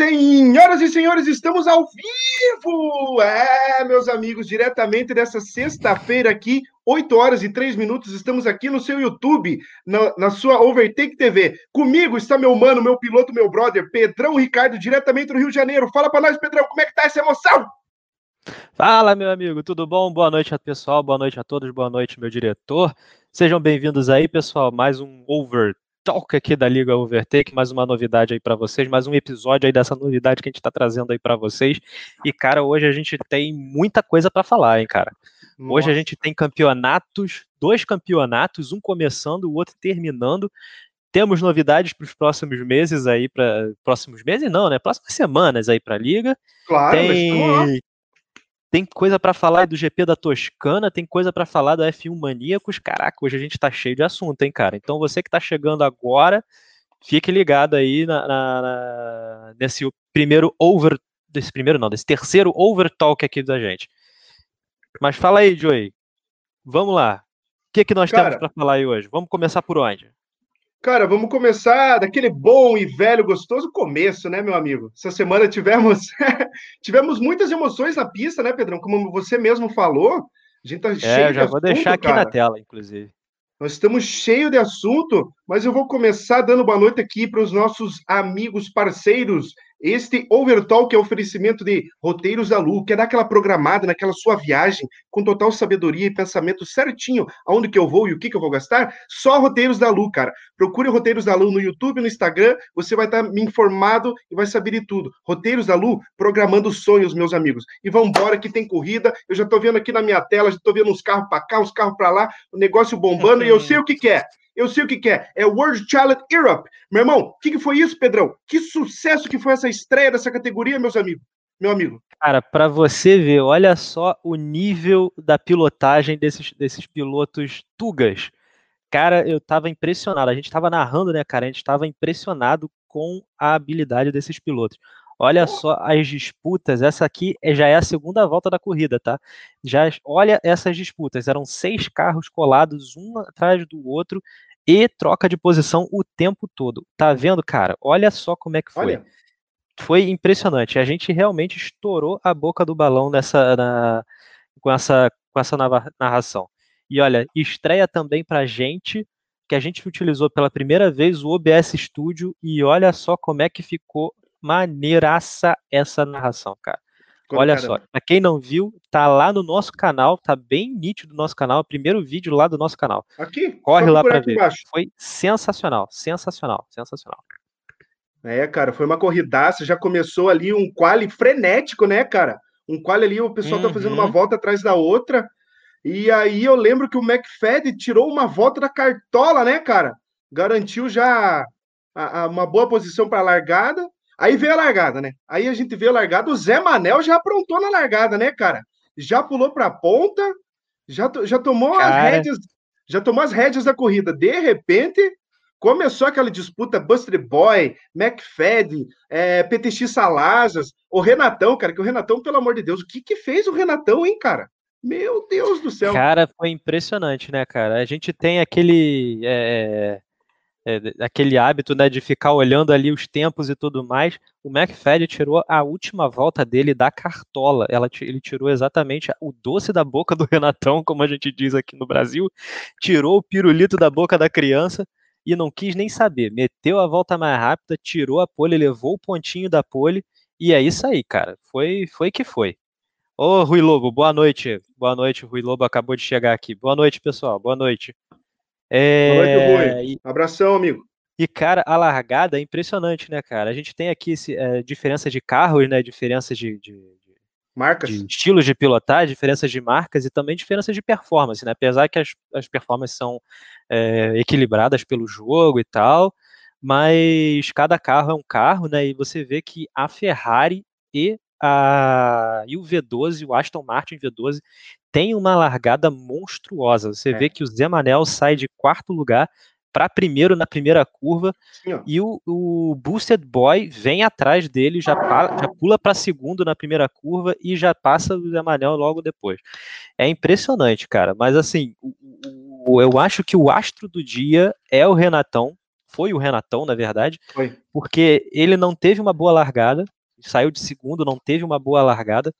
Senhoras e senhores, estamos ao vivo! É, meus amigos, diretamente dessa sexta-feira aqui, 8 horas e 3 minutos, estamos aqui no seu YouTube, na, na, sua Overtake TV. Comigo está meu mano, meu piloto, meu brother, Pedrão Ricardo, diretamente do Rio de Janeiro. Fala para nós, Pedrão, como é que tá essa emoção? Fala, meu amigo, tudo bom? Boa noite, pessoal, boa noite a todos, boa noite, meu diretor. Sejam bem-vindos aí, pessoal, mais um Over Talk aqui da Liga Overtake, mais uma novidade aí para vocês, mais um episódio aí dessa novidade que a gente está trazendo aí para vocês. E cara, hoje a gente tem muita coisa para falar, hein, cara. Nossa. Hoje a gente tem campeonatos, dois campeonatos, um começando, o outro terminando. Temos novidades para os próximos meses aí, para próximos meses não, né? Próximas semanas aí para a liga. Claro, tem, tem coisa para falar do GP da Toscana, tem coisa para falar do F1 Maníacos. Caraca, hoje a gente tá cheio de assunto, hein, cara? Então você que tá chegando agora, fique ligado aí na, na, na, nesse primeiro over. Desse primeiro não, desse terceiro overtalk aqui da gente. Mas fala aí, Joey. Vamos lá. O que, que nós cara, temos para falar aí hoje? Vamos começar por onde? Cara, vamos começar daquele bom e velho, gostoso começo, né, meu amigo? Essa semana tivemos tivemos muitas emoções na pista, né, Pedrão? Como você mesmo falou, a gente tá é, cheio eu já de vou assunto, deixar aqui cara. na tela, inclusive. Nós estamos cheios de assunto, mas eu vou começar dando boa noite aqui para os nossos amigos parceiros este Overtalk é oferecimento de Roteiros da Lu, quer dar aquela programada naquela sua viagem, com total sabedoria e pensamento certinho, aonde que eu vou e o que que eu vou gastar? Só Roteiros da Lu, cara. Procure Roteiros da Lu no YouTube, no Instagram, você vai estar me informado e vai saber de tudo. Roteiros da Lu, programando sonhos, meus amigos. E vamos embora que tem corrida, eu já tô vendo aqui na minha tela, já tô vendo uns carros para cá, uns carros para lá, o negócio bombando, e eu sei o que que é. Eu sei o que, que é. É World Challenge Europe. Meu irmão, o que, que foi isso, Pedrão? Que sucesso que foi essa estreia dessa categoria, meus amigos? Meu amigo. Cara, para você ver, olha só o nível da pilotagem desses, desses pilotos tugas. Cara, eu tava impressionado. A gente tava narrando, né, cara? A gente tava impressionado com a habilidade desses pilotos. Olha só as disputas. Essa aqui é, já é a segunda volta da corrida, tá? Já olha essas disputas. Eram seis carros colados um atrás do outro e troca de posição o tempo todo. Tá vendo, cara? Olha só como é que foi. Olha. Foi impressionante. A gente realmente estourou a boca do balão nessa, na, com, essa, com essa narração. E olha, estreia também pra gente que a gente utilizou pela primeira vez o OBS Studio e olha só como é que ficou maneiraça essa narração, cara. Olha Caramba. só, pra quem não viu, tá lá no nosso canal, tá bem nítido no nosso canal, primeiro vídeo lá do nosso canal. Aqui? Corre lá pra ver. Embaixo. Foi sensacional, sensacional, sensacional. É, cara, foi uma corridaça, já começou ali um quali frenético, né, cara? Um quali ali, o pessoal uhum. tá fazendo uma uhum. volta atrás da outra. E aí eu lembro que o McFadden tirou uma volta da cartola, né, cara? Garantiu já a, a, uma boa posição para a largada. Aí veio a largada, né? Aí a gente vê a largada, o Zé Manel já aprontou na largada, né, cara? Já pulou para a ponta, já, já tomou cara. as rédeas, já tomou as rédeas da corrida. De repente, começou aquela disputa Buster Boy, McFadden, é, PTX Salazas, o Renatão, cara, que o Renatão, pelo amor de Deus, o que que fez o Renatão, hein, cara? Meu Deus do céu. Cara, foi impressionante, né, cara? A gente tem aquele. É é, aquele hábito né, de ficar olhando ali os tempos e tudo mais, o McFadden tirou a última volta dele da cartola. Ela, ele tirou exatamente o doce da boca do Renatão, como a gente diz aqui no Brasil, tirou o pirulito da boca da criança e não quis nem saber. Meteu a volta mais rápida, tirou a pole, levou o pontinho da pole e é isso aí, cara. Foi, foi que foi. Ô, Rui Lobo, boa noite. Boa noite, Rui Lobo acabou de chegar aqui. Boa noite, pessoal. Boa noite. É... Boa noite, Rui. Abração, amigo. E, cara, a largada é impressionante, né, cara? A gente tem aqui é, diferença de carros, né? Diferença de, de, marcas. De estilos de pilotagem, diferenças de marcas e também diferença de performance, né? Apesar que as, as performances são é, equilibradas pelo jogo e tal, mas cada carro é um carro, né? E você vê que a Ferrari e a, e o V12, o Aston Martin V12, tem uma largada monstruosa. Você é. vê que o Zé Manel sai de quarto lugar para primeiro na primeira curva Sim, e o, o, Boosted Boy vem atrás dele, já, já pula para segundo na primeira curva e já passa o Zé Manel logo depois. É impressionante, cara. Mas assim, o, o, eu acho que o astro do dia é o Renatão. foi o Renatão, na verdade, foi. porque ele não teve uma boa largada, saiu de segundo, não teve uma boa largada,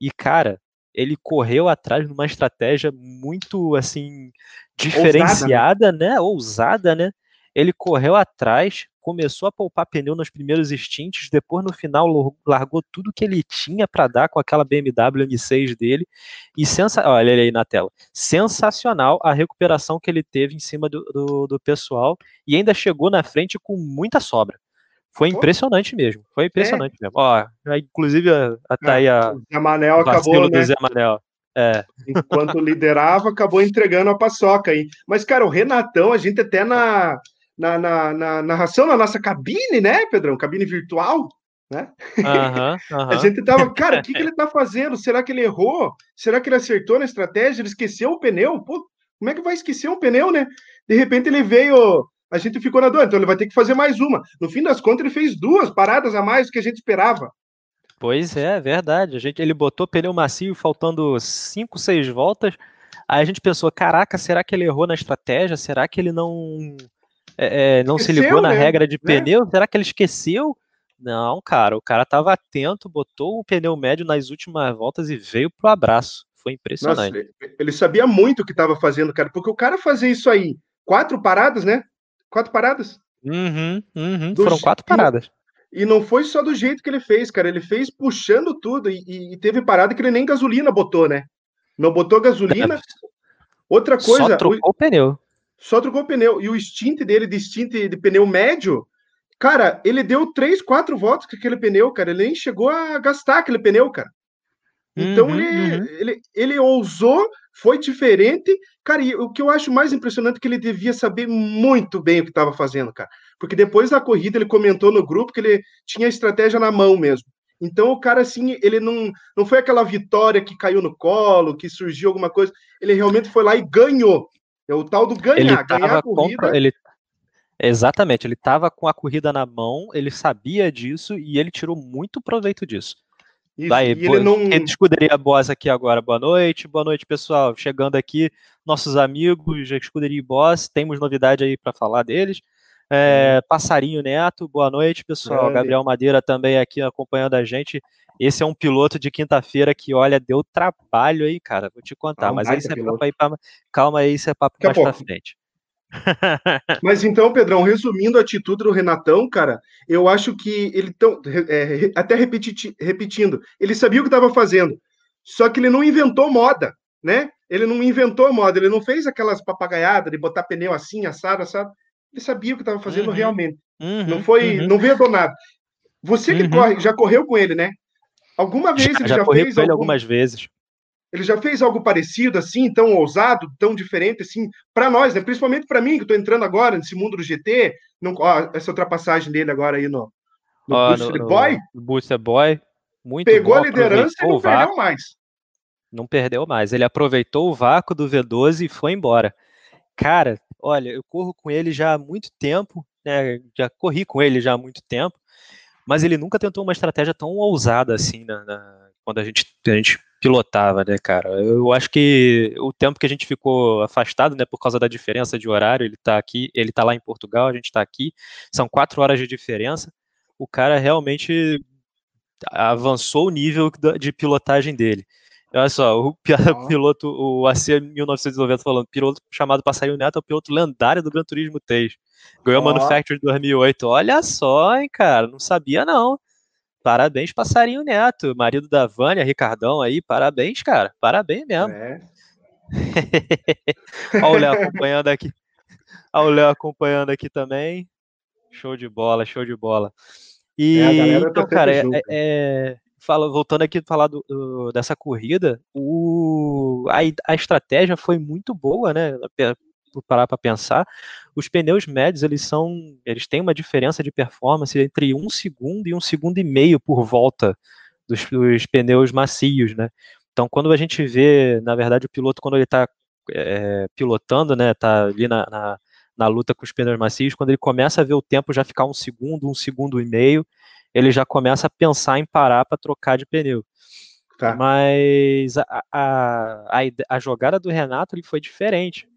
e cara, ele correu atrás de uma estratégia muito assim diferenciada, Ousada, né? né? Ousada, né? Ele correu atrás, começou a poupar pneu nos primeiros instintos, depois no final largou tudo que ele tinha para dar com aquela BMW M6 dele. E sensa olha ele aí na tela. Sensacional a recuperação que ele teve em cima do, do, do pessoal e ainda chegou na frente com muita sobra. Foi impressionante mesmo. Foi impressionante é. mesmo. Ó, inclusive, tá aí a. O Zé Manel acabou. Né? Zé Manel. É. Enquanto liderava, acabou entregando a paçoca aí. Mas, cara, o Renatão, a gente até na, na, na, na narração na nossa cabine, né, Pedrão? Cabine virtual, né? Uhum, uhum. A gente tava, cara, o que, que ele tá fazendo? Será que ele errou? Será que ele acertou na estratégia? Ele esqueceu o pneu? Pô, como é que vai esquecer um pneu, né? De repente ele veio a gente ficou na dor, então ele vai ter que fazer mais uma. No fim das contas, ele fez duas paradas a mais do que a gente esperava. Pois é, verdade. A gente, ele botou pneu macio faltando cinco, seis voltas. Aí a gente pensou, caraca, será que ele errou na estratégia? Será que ele não é, é não esqueceu, se ligou na né? regra de né? pneu? Será que ele esqueceu? Não, cara, o cara estava atento, botou o pneu médio nas últimas voltas e veio pro abraço. Foi impressionante. Nossa, ele sabia muito o que estava fazendo, cara, porque o cara fazer isso aí, quatro paradas, né? Quatro paradas. Uhum, uhum. Foram quatro paradas. E não foi só do jeito que ele fez, cara. Ele fez puxando tudo e, e teve parada que ele nem gasolina botou, né? Não botou gasolina. Outra coisa. Só trocou o, o pneu. Só trocou o pneu. E o stint dele, de stint de pneu médio, cara, ele deu três, quatro voltas com aquele pneu, cara. Ele nem chegou a gastar aquele pneu, cara. Então uhum, ele, uhum. ele, ele ousou, foi diferente. Cara, e o que eu acho mais impressionante é que ele devia saber muito bem o que estava fazendo, cara. Porque depois da corrida ele comentou no grupo que ele tinha a estratégia na mão mesmo. Então o cara, assim, ele não, não foi aquela vitória que caiu no colo, que surgiu alguma coisa. Ele realmente foi lá e ganhou. É o tal do ganhar, ele ganhar a corrida. Contra, ele... Exatamente, ele estava com a corrida na mão, ele sabia disso e ele tirou muito proveito disso. Isso, Vai, boa, ele não... Escuderia Boss aqui agora, boa noite, boa noite pessoal, chegando aqui, nossos amigos da Escuderia Boss, temos novidade aí para falar deles, é, Passarinho Neto, boa noite pessoal, é, Gabriel Madeira também aqui acompanhando a gente, esse é um piloto de quinta-feira que, olha, deu trabalho aí, cara, vou te contar, ah, mas aí isso é papo aí pra... calma aí, isso é papo Daqui mais pra frente. Mas então, Pedrão, resumindo a atitude do Renatão, cara, eu acho que ele tão, é, até repeti, repetindo, ele sabia o que estava fazendo, só que ele não inventou moda, né? Ele não inventou moda, ele não fez aquelas papagaiadas de botar pneu assim, assado, assado. Ele sabia o que estava fazendo uhum, realmente. Uhum, não foi, uhum. não veio do nada. Você que uhum. corre, já correu com ele, né? Alguma vez já, ele já, já fez com ele algum... algumas vezes. Ele já fez algo parecido, assim, tão ousado, tão diferente, assim, para nós, né? Principalmente para mim, que estou entrando agora nesse mundo do GT. Não, ó, essa ultrapassagem dele agora aí no, no ó, Booster no, Boy. No Booster Boy, muito Pegou a liderança e não perdeu mais. Não perdeu mais. Ele aproveitou o vácuo do V12 e foi embora. Cara, olha, eu corro com ele já há muito tempo, né? Já corri com ele já há muito tempo, mas ele nunca tentou uma estratégia tão ousada assim na, na quando a gente, a gente pilotava, né, cara? Eu acho que o tempo que a gente ficou afastado, né, por causa da diferença de horário, ele tá aqui, ele tá lá em Portugal, a gente tá aqui, são quatro horas de diferença. O cara realmente avançou o nível de pilotagem dele. Olha só, o piloto, o AC 1990 falando, piloto chamado Passarinho Neto é o piloto lendário do Gran Turismo 3. Ganhou a Manufacture 2008. Olha só, hein, cara, não sabia não. Parabéns, Passarinho Neto, marido da Vânia, Ricardão aí, parabéns, cara, parabéns mesmo. É. Olha o Léo acompanhando aqui. Olha o Léo acompanhando aqui também. Show de bola, show de bola. E, é, tá então, cara, é, é, fala, voltando aqui a falar do, do, dessa corrida, o, a, a estratégia foi muito boa, né? Parar para pensar, os pneus médios eles são, eles têm uma diferença de performance entre um segundo e um segundo e meio por volta dos, dos pneus macios, né? Então, quando a gente vê, na verdade, o piloto quando ele está é, pilotando, né, tá ali na, na, na, luta com os pneus macios, quando ele começa a ver o tempo já ficar um segundo, um segundo e meio, ele já começa a pensar em parar para trocar de pneu. Tá. Mas a, a, a, a, jogada do Renato ele foi diferente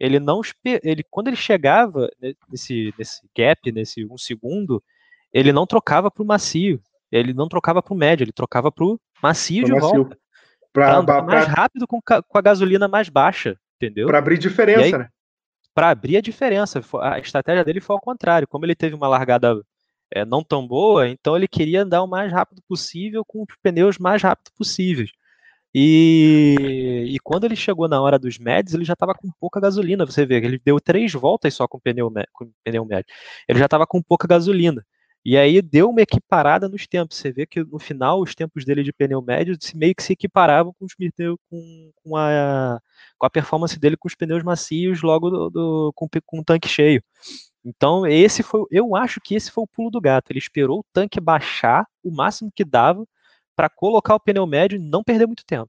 ele não ele quando ele chegava nesse, nesse gap, nesse um segundo, ele não trocava para o macio, ele não trocava para o médio, ele trocava para o macio de macio. volta. Para andar mais rápido com, com a gasolina mais baixa, entendeu? Para abrir diferença, aí, né? Para abrir a diferença. A estratégia dele foi ao contrário. Como ele teve uma largada é, não tão boa, então ele queria andar o mais rápido possível com os pneus mais rápido possíveis. E, e quando ele chegou na hora dos médios, ele já estava com pouca gasolina. Você vê, ele deu três voltas só com pneu, com pneu médio. Ele já estava com pouca gasolina. E aí deu uma equiparada nos tempos. Você vê que no final os tempos dele de pneu médio se meio que se equiparavam com os pneus, com, com, a, com a performance dele com os pneus macios logo do, do com, com o tanque cheio. Então, esse foi, eu acho que esse foi o pulo do gato. Ele esperou o tanque baixar o máximo que dava para colocar o pneu médio e não perder muito tempo.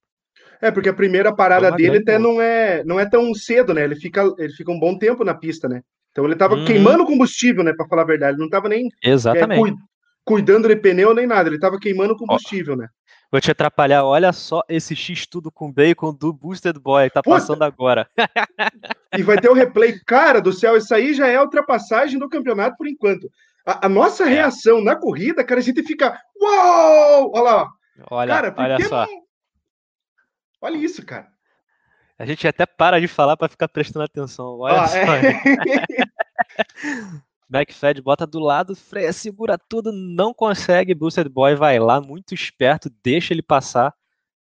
É, porque a primeira parada dele até não é, não é tão cedo, né? Ele fica, ele fica um bom tempo na pista, né? Então ele estava hum. queimando combustível, né? Para falar a verdade, ele não estava nem Exatamente. É, cuidando de pneu nem nada, ele estava queimando combustível, Ó, né? Vou te atrapalhar, olha só esse X tudo com bacon do Boosted Boy, tá Puta. passando agora. e vai ter o replay, cara do céu, isso aí já é a ultrapassagem do campeonato por enquanto. A, a nossa é. reação na corrida, cara, a gente fica, uau! Olha lá, olha, cara, olha só. Não... Olha isso, cara. A gente até para de falar para ficar prestando atenção. Olha ah, só. É. McFad bota do lado, freia, segura tudo, não consegue. Boosted Boy vai lá, muito esperto, deixa ele passar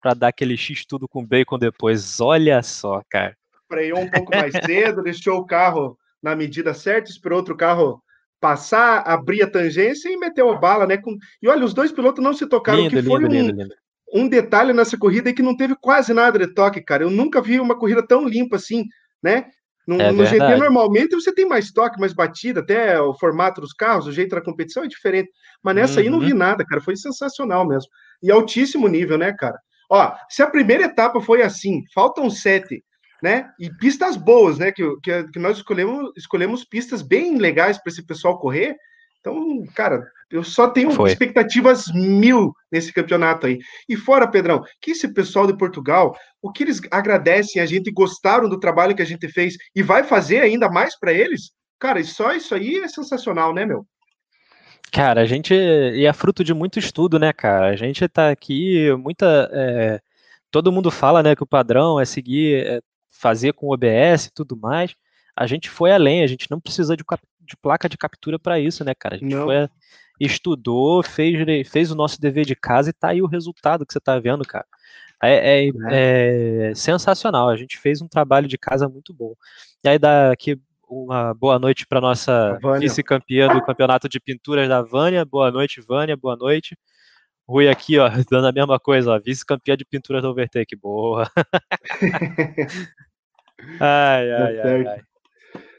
para dar aquele X tudo com bacon depois. Olha só, cara. Freou um pouco mais cedo, deixou o carro na medida certa, esperou outro carro passar, abrir a tangência e meteu a bala, né? Com... E olha, os dois pilotos não se tocaram, lindo, que foi lindo, um, lindo, um detalhe nessa corrida é que não teve quase nada de toque, cara. Eu nunca vi uma corrida tão limpa assim, né? No, é no GP, normalmente, você tem mais toque, mais batida, até o formato dos carros, o jeito da competição é diferente. Mas nessa uhum. aí não vi uhum. nada, cara. Foi sensacional mesmo. E altíssimo nível, né, cara? Ó, se a primeira etapa foi assim, faltam sete, né? E pistas boas, né? Que, que, que nós escolhemos, escolhemos pistas bem legais para esse pessoal correr. Então, cara, eu só tenho Foi. expectativas mil nesse campeonato aí. E fora, Pedrão, que esse pessoal de Portugal, o que eles agradecem a gente, gostaram do trabalho que a gente fez e vai fazer ainda mais para eles, cara, só isso aí é sensacional, né, meu? Cara, a gente. E é fruto de muito estudo, né, cara? A gente tá aqui, muita. É, todo mundo fala, né, que o padrão é seguir, é fazer com OBS e tudo mais. A gente foi além, a gente não precisa de, de placa de captura para isso, né, cara? A gente não. foi estudou, fez, fez o nosso dever de casa e tá aí o resultado que você tá vendo, cara. É, é, é. é sensacional. A gente fez um trabalho de casa muito bom. E aí dá aqui uma boa noite para nossa vice-campeã do campeonato de pinturas da Vânia. Boa noite, Vânia. Boa noite. Rui aqui, ó, dando a mesma coisa, vice-campeã de pinturas do Overtake. Boa. ai, ai, ai, ai.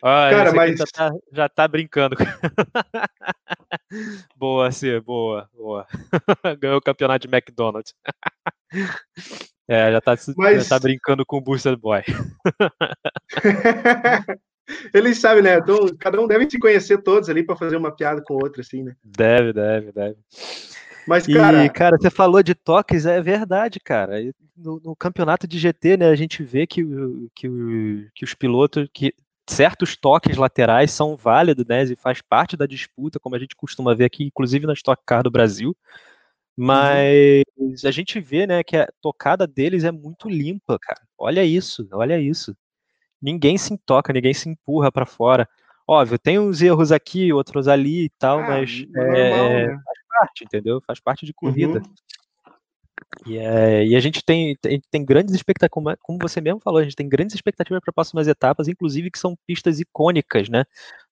Ah, Cara, mas. Já tá, já tá brincando. boa, Cia, boa, boa. Ganhou o campeonato de McDonald's. é, já tá, mas... já tá brincando com o Booster Boy. Eles sabem, né? Então, cada um deve se conhecer todos ali para fazer uma piada com o outro, assim, né? Deve, deve, deve. Mas, cara... E, cara, você falou de toques, é verdade, cara. No, no, campeonato de GT, né, a gente vê que, que, que os pilotos, que certos toques laterais são válidos, né, e faz parte da disputa, como a gente costuma ver aqui, inclusive na Stock Car do Brasil. Uhum. Mas uhum. a gente vê, né, que a tocada deles é muito limpa, cara. Olha isso, olha isso. Ninguém se toca, ninguém se empurra para fora. Óbvio, tem uns erros aqui, outros ali e tal, ah, mas é, normal, né? Parte, entendeu? Faz parte de corrida. Uhum. E, é, e, a gente tem, tem, tem grandes expectativas, como, como, você mesmo falou, a gente tem grandes expectativas para próximas etapas, inclusive que são pistas icônicas, né,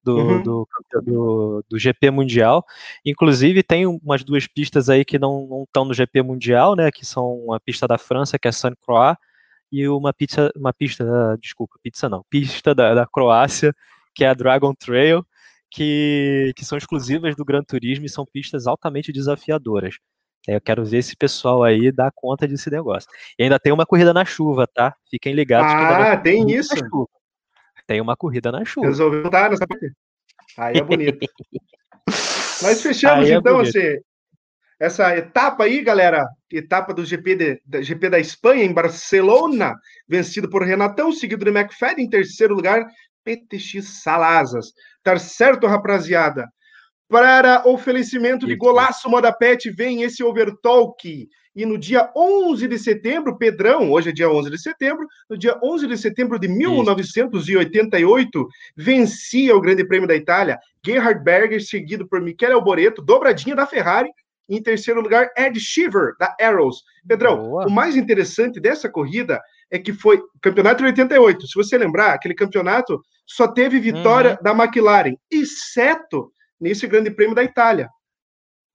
do, uhum. do, do, do, GP Mundial. Inclusive tem umas duas pistas aí que não estão no GP Mundial, né, que são a pista da França, que é Saint Croix, e uma pista, uma pista, desculpa, pizza não, pista da, da Croácia, que é a Dragon Trail, que, que são exclusivas do Gran Turismo e são pistas altamente desafiadoras. Eu quero ver esse pessoal aí dar conta desse negócio. E ainda tem uma corrida na chuva, tá? Fiquem ligados. Ah, tem isso? Tem uma corrida na chuva. Resolveu estar nessa parte. Aí é bonito. Mas fechamos é então esse, essa etapa aí, galera, etapa do GP, de, da, GP da Espanha, em Barcelona, vencido por Renatão, seguido de McFadden, em terceiro lugar, PTX Salazas. Tá certo, rapaziada? Para oferecimento de golaço moda pet, vem esse Overtalk. E no dia 11 de setembro, Pedrão, hoje é dia 11 de setembro, no dia 11 de setembro de 1988, vencia o Grande Prêmio da Itália, Gerhard Berger, seguido por Michele Alboreto, dobradinha da Ferrari, em terceiro lugar, Ed Shiver, da Arrows. Pedrão, Boa. o mais interessante dessa corrida é que foi campeonato de 88. Se você lembrar, aquele campeonato só teve vitória uhum. da McLaren, exceto nesse Grande Prêmio da Itália.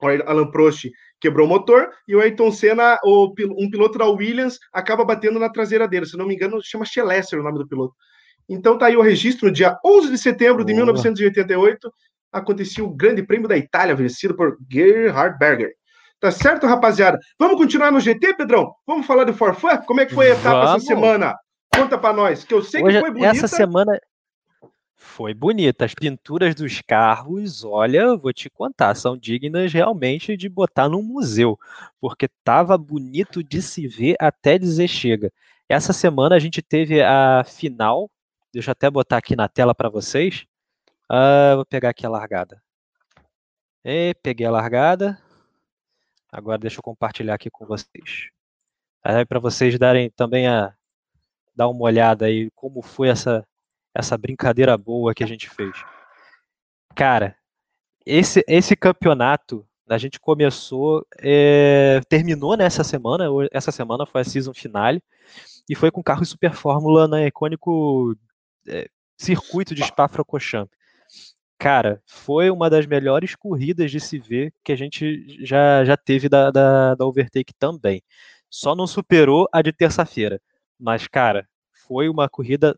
O Alan Prost quebrou o motor e o Ayrton Senna, o, um piloto da Williams, acaba batendo na traseira dele. Se não me engano, chama Schlesser o nome do piloto. Então tá aí o registro, no dia 11 de setembro de 1988, acontecia o Grande Prêmio da Itália, vencido por Gerhard Berger. Tá certo, rapaziada? Vamos continuar no GT, Pedrão? Vamos falar do Forfã? Como é que foi a etapa Vamos. essa semana? Conta para nós, que eu sei Hoje, que foi bonita. Essa semana foi bonita. As pinturas dos carros, olha, vou te contar, são dignas realmente de botar num museu, porque tava bonito de se ver até dizer chega. Essa semana a gente teve a final, deixa eu até botar aqui na tela para vocês. Uh, vou pegar aqui a largada. E, peguei a largada. Agora deixa eu compartilhar aqui com vocês. Para vocês darem também a dar uma olhada aí como foi essa essa brincadeira boa que a gente fez. Cara, esse, esse campeonato a gente começou, é, terminou nessa semana, essa semana foi a season finale, e foi com carro Super Fórmula na icônico é, circuito de Spa-Francorchamps. Cara, foi uma das melhores corridas de se ver que a gente já, já teve da, da, da Overtake também. Só não superou a de terça-feira. Mas, cara, foi uma corrida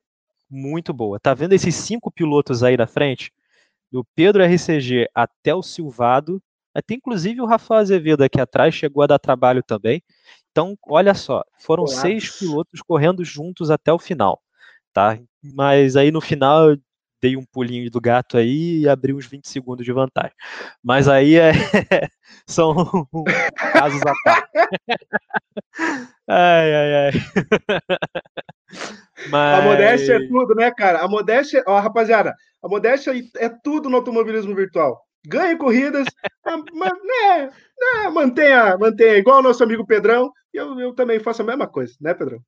muito boa. Tá vendo esses cinco pilotos aí na frente? Do Pedro RCG até o Silvado. Tem inclusive o Rafael Azevedo aqui atrás, chegou a dar trabalho também. Então, olha só, foram Olá. seis pilotos correndo juntos até o final, tá? Mas aí no final dei um pulinho do gato aí e abri uns 20 segundos de vantagem. Mas aí é... são casos à parte. ai, ai, ai. Mas... A modéstia é tudo, né, cara? A modéstia, ó, rapaziada, a modéstia é tudo no automobilismo virtual. Ganhe corridas, mas, né, né, mantenha, mantenha, igual o nosso amigo Pedrão, eu, eu também faço a mesma coisa, né, Pedrão?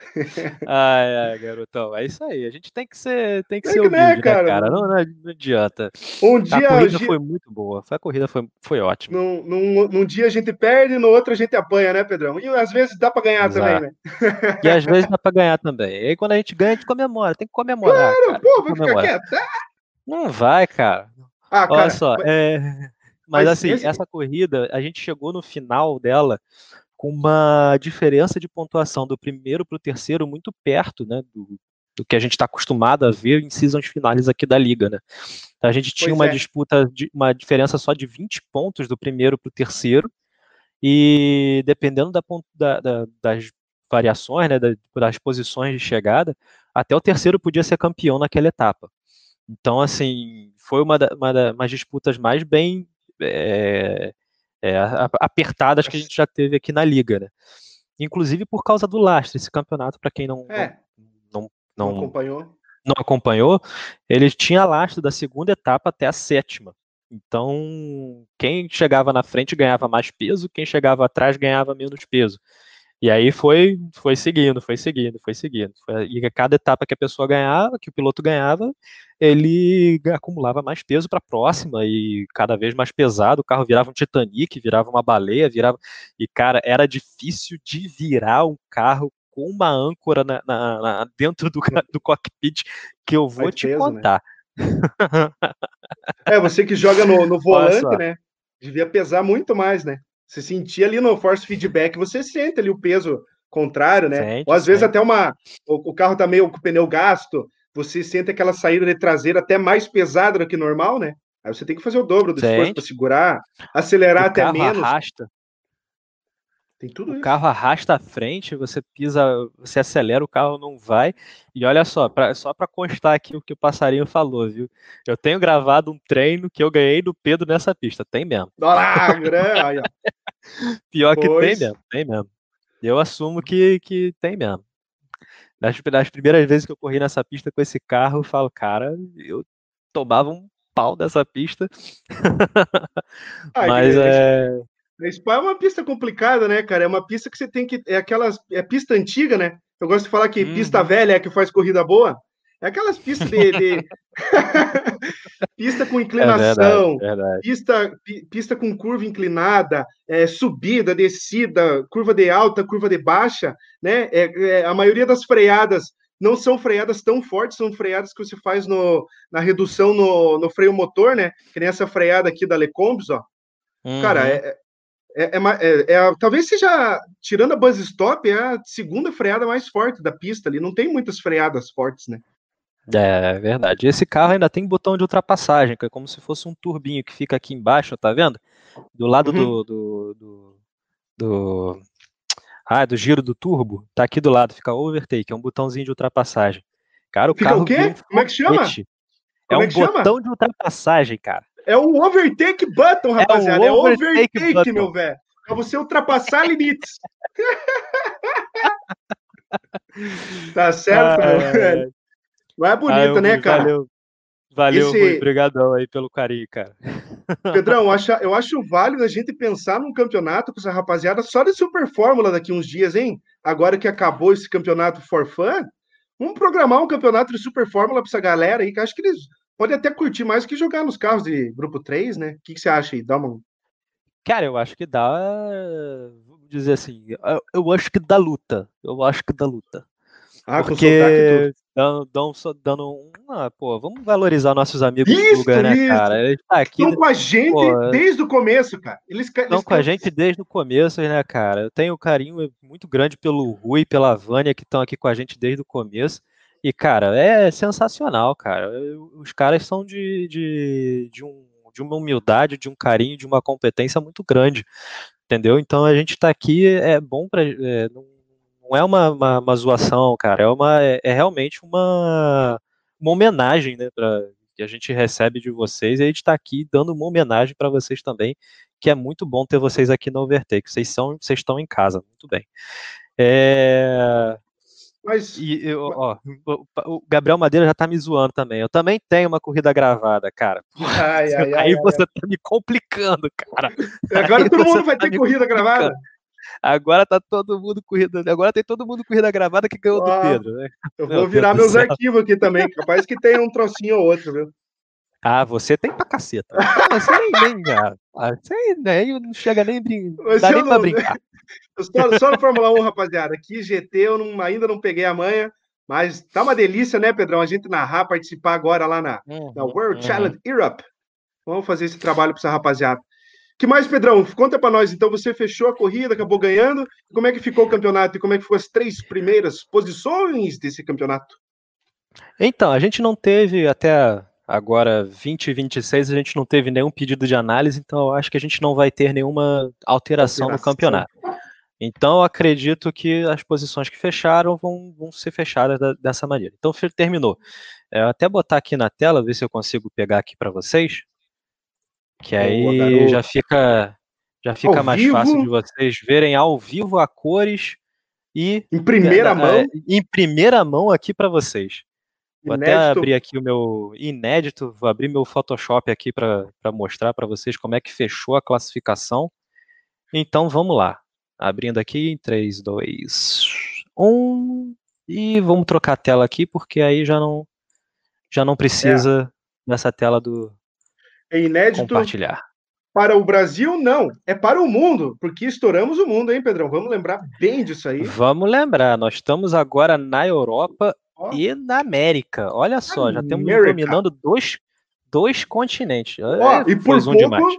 ai, ai, garotão, é isso aí. A gente tem que ser, tem que ser que humilde, né, cara? Né, cara? Não, não, adianta. Um dia, a corrida foi muito boa. A corrida foi, foi ótima. Num, num, num, dia a gente perde, no outro a gente apanha, né, Pedrão? E às vezes dá para ganhar Exato. também, né? E às vezes dá para ganhar também. E aí quando a gente ganha, a gente comemora. Tem que comemorar. Claro, cara, pô, vai ficar quieto. Não vai, cara. Ah, cara Olha só, é... mas, mas assim, esse... essa corrida, a gente chegou no final dela com uma diferença de pontuação do primeiro para o terceiro muito perto né, do, do que a gente está acostumado a ver em seasons finais aqui da liga. Né? Então, a gente tinha pois uma é. disputa, de, uma diferença só de 20 pontos do primeiro para o terceiro, e dependendo da, da, da, das variações, né, das posições de chegada, até o terceiro podia ser campeão naquela etapa. Então, assim, foi uma, uma das disputas mais bem é, é, apertadas que a gente já teve aqui na liga, né? Inclusive por causa do lastro, esse campeonato, para quem não, é. não, não, não, acompanhou. não acompanhou, ele tinha lastro da segunda etapa até a sétima. Então, quem chegava na frente ganhava mais peso, quem chegava atrás ganhava menos peso. E aí foi, foi seguindo, foi seguindo, foi seguindo. E a cada etapa que a pessoa ganhava, que o piloto ganhava, ele acumulava mais peso para a próxima e cada vez mais pesado. O carro virava um Titanic, virava uma baleia, virava. E, cara, era difícil de virar um carro com uma âncora na, na, na, dentro do, do cockpit que eu vou te peso, né? contar. Né? é, você que joga no, no volante, né? Devia pesar muito mais, né? Você sentia ali no force feedback, você sente ali o peso contrário, né? Sente, Ou às vezes até uma. O, o, carro tá meio com o pneu gasto, você sente aquela saída de traseira até mais pesada do que normal, né? Aí você tem que fazer o dobro do sente. esforço para segurar, acelerar o até menos. Arrasta. Tem tudo o isso. carro arrasta a frente, você pisa, você acelera, o carro não vai. E olha só, pra, só para constar aqui o que o passarinho falou, viu? Eu tenho gravado um treino que eu ganhei do Pedro nessa pista. Tem mesmo. Ah, Pior que tem mesmo, tem mesmo. Eu assumo que, que tem mesmo. Das, das primeiras vezes que eu corri nessa pista com esse carro, eu falo, cara, eu tomava um pau dessa pista. Mas é. Spa é uma pista complicada, né, cara? É uma pista que você tem que. É aquelas. É pista antiga, né? Eu gosto de falar que hum. pista velha é que faz corrida boa. É aquelas pistas de. de... pista com inclinação, é verdade, verdade. Pista, pista com curva inclinada, é, subida, descida, curva de alta, curva de baixa, né? É, é, a maioria das freadas não são freadas tão fortes, são freadas que você faz no, na redução no, no freio motor, né? Que nem essa freada aqui da Lecombs, ó. Uhum. Cara, é, é, é, é, talvez seja, tirando a buzz stop, é a segunda freada mais forte da pista ali. Não tem muitas freadas fortes, né? É, verdade. Esse carro ainda tem botão de ultrapassagem, que é como se fosse um turbinho que fica aqui embaixo, tá vendo? Do lado uhum. do, do, do, do, Ah, do giro do turbo, tá aqui do lado, fica overtake, é um botãozinho de ultrapassagem. Cara, o fica carro. o quê? Como é que chama? É Como um é botão chama? de ultrapassagem, cara. É o overtake button, rapaziada. É, o overtake, é overtake meu velho. Pra você ultrapassar limites. tá certo, ah, meu velho. Mas é bonita, ah, né, cara? Valeu, valeu Esse... obrigadão aí pelo carinho, cara. Pedrão, eu acho, eu acho válido a gente pensar num campeonato com essa rapaziada só de Super Fórmula daqui uns dias, hein? Agora que acabou esse campeonato for fun, vamos programar um campeonato de Super Fórmula pra essa galera aí, que acho que eles podem até curtir mais que jogar nos carros de grupo 3, né? O que, que você acha aí? Dá uma. Cara, eu acho que dá. Vamos dizer assim, eu, acho que dá luta. Eu acho que dá luta. Ah, porque dando, dando, dando um. Ah, pô, vamos valorizar nossos amigos isso, do lugar, né, cara? Eles tá aqui, estão com a gente pô, desde o começo, cara. Eles estão com a gente desde o começo, né, cara? Eu tenho um carinho muito grande pelo Rui, pela Vânia, que estão aqui com a gente desde o começo. E, cara, é sensacional, cara. Os caras são de, de, de, um, de uma humildade, de um carinho, de uma competência muito grande, entendeu? Então a gente tá aqui, é bom para é, não, não, é uma, uma, uma, zoação, cara, é, uma, é, é realmente uma, uma homenagem, né, pra, que a gente recebe de vocês, e a gente está aqui dando uma homenagem para vocês também, que é muito bom ter vocês aqui no Overtake, vocês, são, vocês estão em casa, muito bem. É, mas. E, eu, ó, o Gabriel Madeira já tá me zoando também. Eu também tenho uma corrida gravada, cara. Ai, ai, Aí ai, você tá me complicando, cara. Agora Aí todo mundo vai tá ter corrida gravada. Agora tá todo mundo corrida. Agora tem todo mundo corrida gravada que ganhou do Pedro, né? Eu vou Meu virar Deus meus arquivos aqui também. Capaz que tenha um trocinho ou outro, viu? Ah, você tem pra caceta. Você nem, nem, ah, você nem não chega nem, dá nem não, pra brincar. Só, só no Fórmula 1, rapaziada. Aqui GT eu não, ainda não peguei a manha, mas tá uma delícia, né, Pedrão? A gente narrar, participar agora lá na, uhum, na World uhum. Challenge Europe. Vamos fazer esse trabalho para essa rapaziada. Que mais, Pedrão? Conta para nós. Então, você fechou a corrida, acabou ganhando. Como é que ficou o campeonato e como é que ficou as três primeiras posições desse campeonato? Então, a gente não teve até agora 2026 a gente não teve nenhum pedido de análise, então eu acho que a gente não vai ter nenhuma alteração, no campeonato. Então, eu acredito que as posições que fecharam vão, vão ser fechadas da, dessa maneira. Então, terminou. É, até botar aqui na tela, ver se eu consigo pegar aqui para vocês. Que aí já fica, já fica mais vivo. fácil de vocês verem ao vivo a cores e em primeira é, mão, é, em primeira mão aqui para vocês. Vou inédito. até abrir aqui o meu inédito, vou abrir meu Photoshop aqui para mostrar para vocês como é que fechou a classificação. Então vamos lá. Abrindo aqui, 3, 2, 1. E vamos trocar a tela aqui, porque aí já não, já não precisa é. dessa tela do é inédito compartilhar. Para o Brasil, não. É para o mundo, porque estouramos o mundo, hein, Pedrão? Vamos lembrar bem disso aí. Vamos lembrar. Nós estamos agora na Europa oh. e na América. Olha só, América. já estamos dominando dois, dois continentes. Oh, é, e por um pouco, demais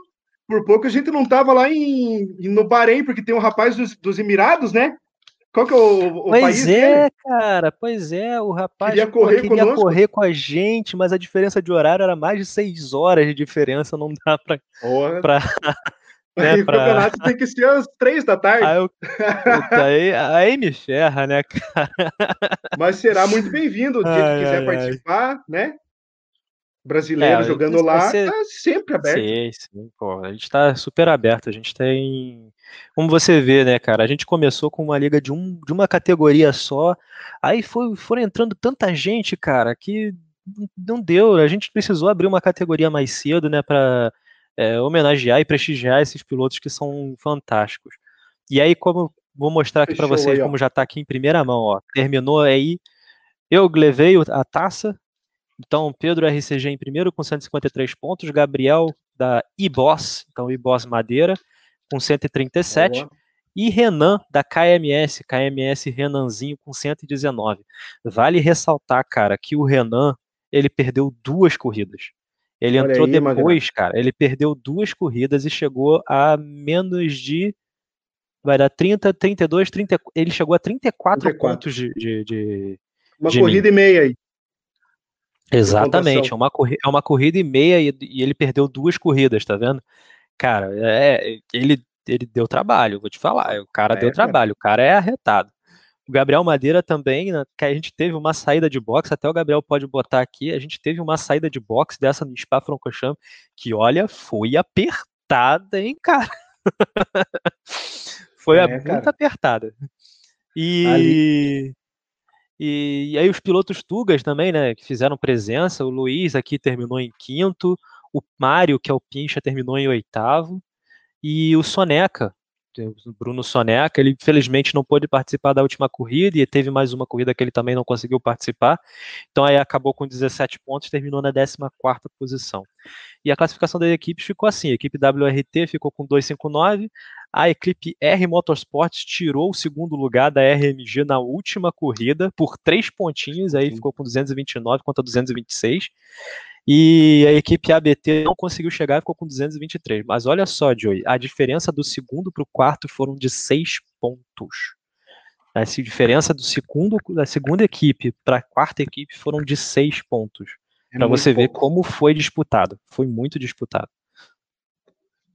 por pouco a gente não tava lá em, no Bahrein, porque tem um rapaz dos, dos Emirados, né? Qual que é o, o pois país é, dele? cara, pois é, o rapaz queria, correr, queria correr com a gente, mas a diferença de horário era mais de seis horas de diferença, não dá pra, pra, né? Pra... O campeonato tem que ser às três da tarde. Aí, eu... Puta, aí, aí, me ferra, né, cara? Mas será muito bem-vindo que quiser ai, participar, ai. né? Brasileiro é, jogando lá, ser... tá sempre aberto. Sim, sim, pô. A gente tá super aberto. A gente tem. Como você vê, né, cara? A gente começou com uma liga de, um, de uma categoria só. Aí foi, foram entrando tanta gente, cara, que não deu. A gente precisou abrir uma categoria mais cedo, né, para é, homenagear e prestigiar esses pilotos que são fantásticos. E aí, como vou mostrar aqui para vocês aí, como já está aqui em primeira mão, ó. Terminou aí. Eu levei a taça. Então, Pedro RCG em primeiro com 153 pontos, Gabriel da iBoss, então iBoss Madeira, com 137. Boa. E Renan da KMS, KMS Renanzinho com 119. Vale ressaltar, cara, que o Renan ele perdeu duas corridas. Ele Olha entrou aí, depois, cara. Ele perdeu duas corridas e chegou a menos de. Vai dar 30, 32, 30. Ele chegou a 34, 34. pontos de. de, de uma de corrida mim. e meia aí. Exatamente, é uma, é uma corrida e meia e, e, ele perdeu duas corridas, tá vendo? Cara, é, ele, ele deu trabalho, vou te falar. O cara é, deu trabalho, o cara é arretado. O Gabriel Madeira também, né, que a gente teve uma saída de boxe, até o Gabriel pode botar aqui, a gente teve uma saída de boxe dessa no Spa Francorchamps, que olha, foi apertada, hein, cara? foi é, muito cara. apertada. E, e, e, aí os pilotos Tugas também, né, que fizeram presença, o Luiz aqui terminou em quinto, o Mário, que é o Pincha, terminou em oitavo, e o Soneca, o Bruno Soneca, ele infelizmente não pôde participar da última corrida e teve mais uma corrida que ele também não conseguiu participar. Então aí acabou com 17 pontos, terminou na 14 posição. E a classificação das equipes ficou assim: a equipe WRT ficou com 259, a equipe R Motorsports tirou o segundo lugar da RMG na última corrida por três pontinhos, aí ficou com 229 contra 226. E a equipe ABT não conseguiu chegar e ficou com 223. Mas olha só, Joey, a diferença do segundo para o quarto foram de seis pontos. A diferença do segundo, da segunda equipe para a quarta equipe foram de seis pontos. É para você pouco. ver como foi disputado. Foi muito disputado.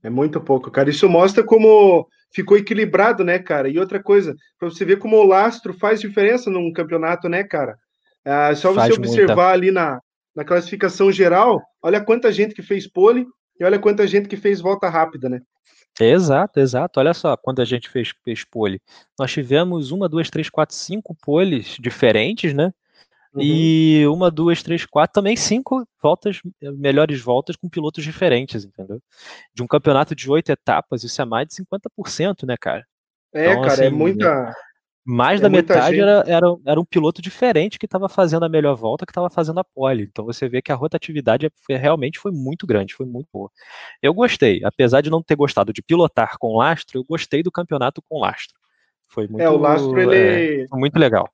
É muito pouco, cara. Isso mostra como ficou equilibrado, né, cara? E outra coisa, para você ver como o lastro faz diferença num campeonato, né, cara? É só você faz observar muita. ali na, na classificação geral, olha quanta gente que fez pole e olha quanta gente que fez volta rápida, né? Exato, exato. Olha só, quando a gente fez, fez pole, nós tivemos uma, duas, três, quatro, cinco poles diferentes, né? Uhum. E uma, duas, três, quatro, também cinco voltas, melhores voltas com pilotos diferentes, entendeu? De um campeonato de oito etapas, isso é mais de 50%, né, cara? É, então, cara, é assim, é muita. Mais é da metade era, era, era um piloto diferente que estava fazendo a melhor volta, que estava fazendo a pole. Então você vê que a rotatividade foi, realmente foi muito grande, foi muito boa. Eu gostei, apesar de não ter gostado de pilotar com lastro, eu gostei do campeonato com lastro. Foi muito, é, o lastro ele é, muito legal.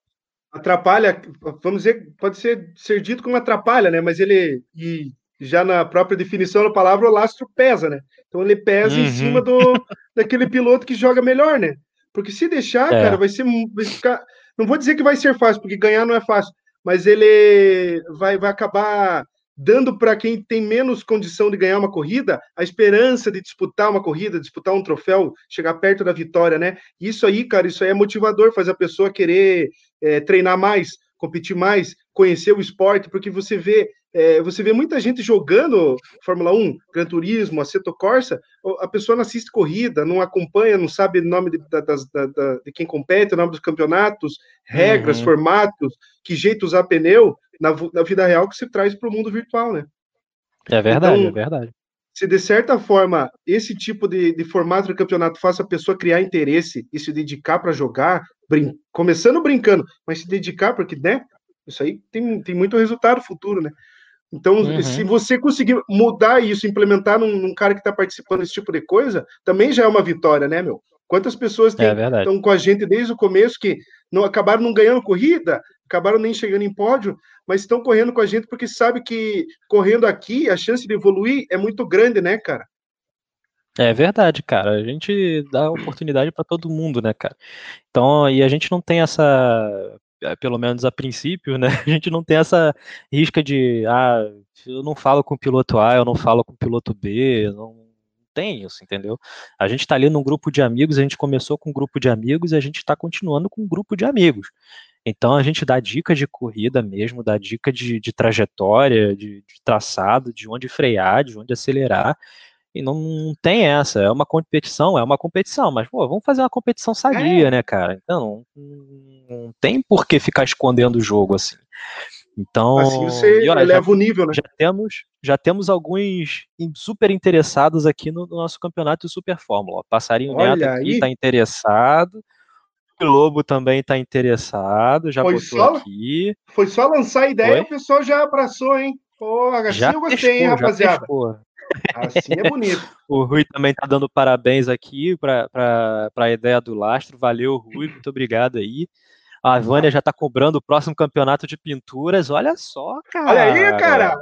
Atrapalha, vamos dizer, pode ser, ser dito como atrapalha, né? Mas ele e já na própria definição da palavra, o lastro pesa, né? Então ele pesa uhum. em cima do daquele piloto que joga melhor, né? Porque se deixar, é. cara, vai ser. Vai ficar, não vou dizer que vai ser fácil, porque ganhar não é fácil, mas ele vai, vai acabar dando para quem tem menos condição de ganhar uma corrida a esperança de disputar uma corrida, disputar um troféu, chegar perto da vitória, né? Isso aí, cara, isso aí é motivador, faz a pessoa querer é, treinar mais, competir mais, conhecer o esporte, porque você vê é, você vê muita gente jogando Fórmula 1, Gran Turismo, Assetto Corsa, a pessoa não assiste corrida, não acompanha, não sabe o nome de, da, da, de quem compete, o nome dos campeonatos, regras, uhum. formatos, que jeito usar pneu, na, na vida real que se traz para o mundo virtual, né? É verdade, então, é verdade. Se de certa forma esse tipo de, de formato de campeonato faça a pessoa criar interesse e se dedicar para jogar, brin começando brincando, mas se dedicar, porque, né? Isso aí tem, tem muito resultado futuro, né? Então, uhum. se você conseguir mudar isso, implementar num, num cara que está participando desse tipo de coisa, também já é uma vitória, né, meu? Quantas pessoas é estão com a gente desde o começo que não acabaram não ganhando corrida, acabaram nem chegando em pódio, mas estão correndo com a gente porque sabe que correndo aqui a chance de evoluir é muito grande, né, cara? É verdade, cara. A gente dá oportunidade para todo mundo, né, cara? Então, e a gente não tem essa pelo menos a princípio, né, a gente não tem essa risca de, ah, eu não falo com o piloto A, eu não falo com o piloto B, não tem isso, entendeu? A gente está ali num grupo de amigos, a gente começou com um grupo de amigos e a gente está continuando com um grupo de amigos. Então a gente dá dica de corrida mesmo, dá dica de, de trajetória, de, de, traçado, de onde frear, de onde acelerar. E não, não, tem essa, é uma competição, é uma competição, mas pô, vamos fazer uma competição sadia, é. né, cara? Então não, não tem por que ficar escondendo o jogo assim. Então, assim você olha, eleva já, o nível, né? Já temos, já temos alguns super interessados aqui no, no nosso campeonato de Super Fórmula. Passarinho olha Neto aqui está interessado. O Lobo também está interessado, já foi botou só, aqui. Foi só lançar a ideia e o pessoal já abraçou, hein? Pô, assim já eu gostei, hein, rapaziada? Assim é bonito. o Rui também está dando parabéns aqui para a ideia do Lastro. Valeu, Rui, muito obrigado aí. A Vânia já está cobrando o próximo campeonato de pinturas. Olha só, cara. Olha aí, cara.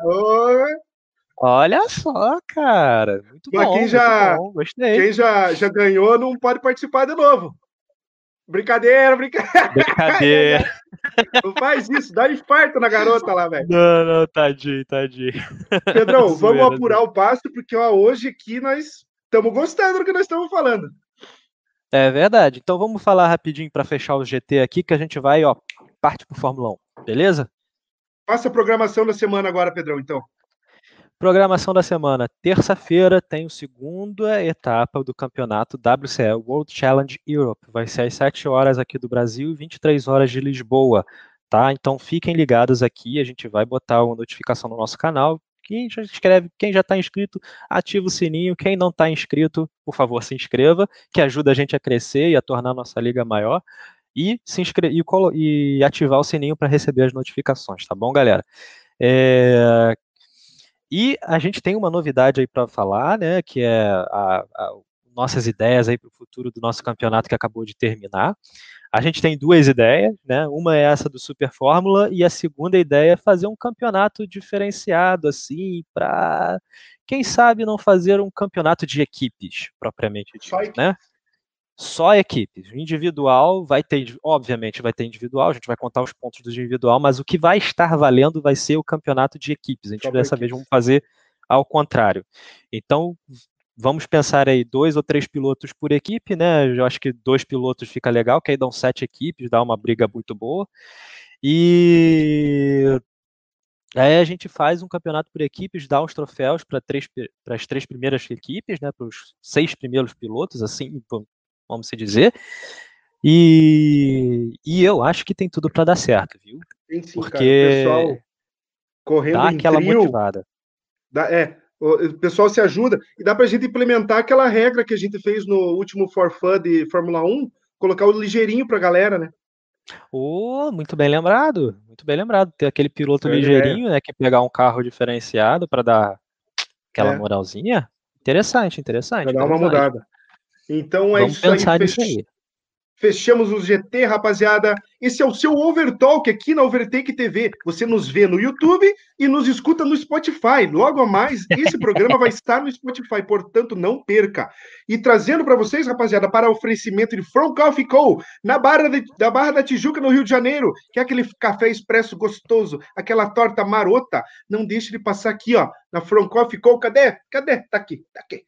Olha só, cara. Muito Mas bom. Quem já, bom. Gostei. Quem já, já ganhou não pode participar de novo. Brincadeira, brincadeira. Brincadeira. Não faz isso, dá infarto na garota lá, velho. Não, não, tadinho, tadinho. Pedrão, vamos apurar o pasto, porque ó, hoje aqui nós estamos gostando do que nós estamos falando. É verdade. Então vamos falar rapidinho para fechar o GT aqui, que a gente vai, ó, parte para Fórmula 1, beleza? Passa a programação da semana agora, Pedrão, então. Programação da semana. Terça-feira tem o segunda etapa do campeonato WCE, World Challenge Europe. Vai ser às 7 horas aqui do Brasil e 23 horas de Lisboa, tá? Então fiquem ligados aqui, a gente vai botar uma notificação no nosso canal. Quem já quem já está inscrito, ativa o sininho. Quem não está inscrito, por favor, se inscreva, que ajuda a gente a crescer e a tornar a nossa liga maior. E se inscrever e, e ativar o sininho para receber as notificações, tá bom, galera? É, e a gente tem uma novidade aí para falar, né, que é a, a, nossas ideias aí para o futuro do nosso campeonato que acabou de terminar. A gente tem duas ideias, né? Uma é essa do Super Fórmula e a segunda ideia é fazer um campeonato diferenciado assim, para quem sabe não fazer um campeonato de equipes propriamente dito, né? Só equipes. O individual vai ter, obviamente, vai ter individual, a gente vai contar os pontos do individual, mas o que vai estar valendo vai ser o campeonato de equipes. A gente dessa vez vamos fazer ao contrário. Então, vamos pensar aí dois ou três pilotos por equipe, né? Eu acho que dois pilotos fica legal, que aí dão sete equipes, dá uma briga muito boa. E aí a gente faz um campeonato por equipes, dá uns troféus para as três primeiras equipes, né? Para os seis primeiros pilotos, assim, vamos se dizer. E, e eu acho que tem tudo para dar certo, viu? Tem sim, Porque cara. O pessoal correndo dá aquela trio, motivada. Dá, é, o pessoal se ajuda e dá para a gente implementar aquela regra que a gente fez no último For Fun de Fórmula 1, colocar o ligeirinho para a galera, né? Oh, muito bem lembrado, muito bem lembrado. Ter aquele piloto é, ligeirinho, é. né, que pegar um carro diferenciado para dar aquela é. moralzinha. Interessante, interessante. Pra dar uma mudada. Então é Vamos isso pensar aí. Nisso aí. Fechamos o GT, rapaziada. Esse é o seu Overtalk aqui na Overtake TV. Você nos vê no YouTube e nos escuta no Spotify. Logo a mais, esse programa vai estar no Spotify, portanto, não perca. E trazendo para vocês, rapaziada, para oferecimento de From Coffee Co. na Barra de, da Barra da Tijuca, no Rio de Janeiro, que é aquele café expresso gostoso, aquela torta marota. Não deixe de passar aqui, ó, na From Coffee Co. Cadê? Cadê? Tá aqui, tá aqui.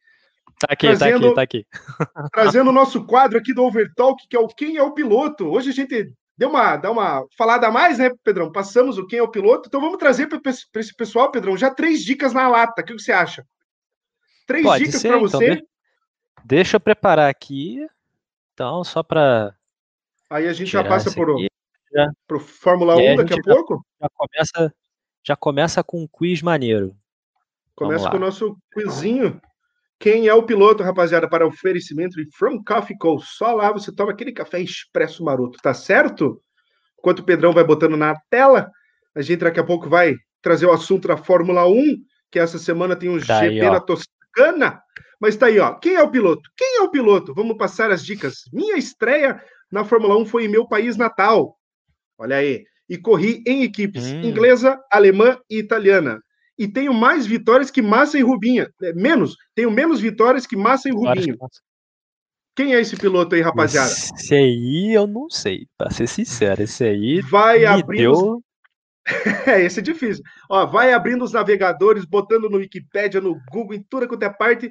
Tá aqui, trazendo, tá aqui, tá aqui. trazendo o nosso quadro aqui do Overtalk, que é o Quem é o Piloto. Hoje a gente deu uma, dá uma falada a mais, né, Pedrão? Passamos o Quem é o Piloto. Então vamos trazer para esse pessoal, Pedrão, já três dicas na lata. O que você acha? Três Pode dicas para então, você. Então, deixa eu preparar aqui. Então, só para. Aí a gente já passa por o Pro Fórmula 1 daqui a, a pouco? Já começa, já começa com um quiz maneiro. Começa com o nosso quizinho. Quem é o piloto, rapaziada, para oferecimento de From Coffee Co. Só lá você toma aquele café expresso maroto, tá certo? Enquanto o Pedrão vai botando na tela, a gente daqui a pouco vai trazer o assunto da Fórmula 1, que essa semana tem um tá GP aí, na Toscana. Mas tá aí, ó. Quem é o piloto? Quem é o piloto? Vamos passar as dicas. Minha estreia na Fórmula 1 foi em meu país natal. Olha aí. E corri em equipes hum. inglesa, alemã e italiana e tenho mais vitórias que Massa e Rubinha. É, menos, tenho menos vitórias que Massa e Rubinho. Quem é esse piloto aí, rapaziada? Esse aí eu não sei, pra ser sincero. Esse aí. Vai abrir. Deu... é, esse é difícil. Ó, vai abrindo os navegadores, botando no Wikipedia, no Google, em tudo quanto é parte.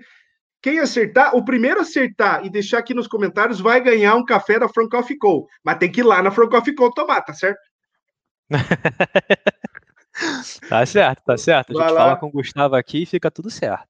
quem acertar, o primeiro acertar e deixar aqui nos comentários vai ganhar um café da Frank Coffee Co. Mas tem que ir lá na Frank Coffee Co tomar, tá certo? tá certo, tá certo. A gente vai fala lá. com o Gustavo aqui e fica tudo certo.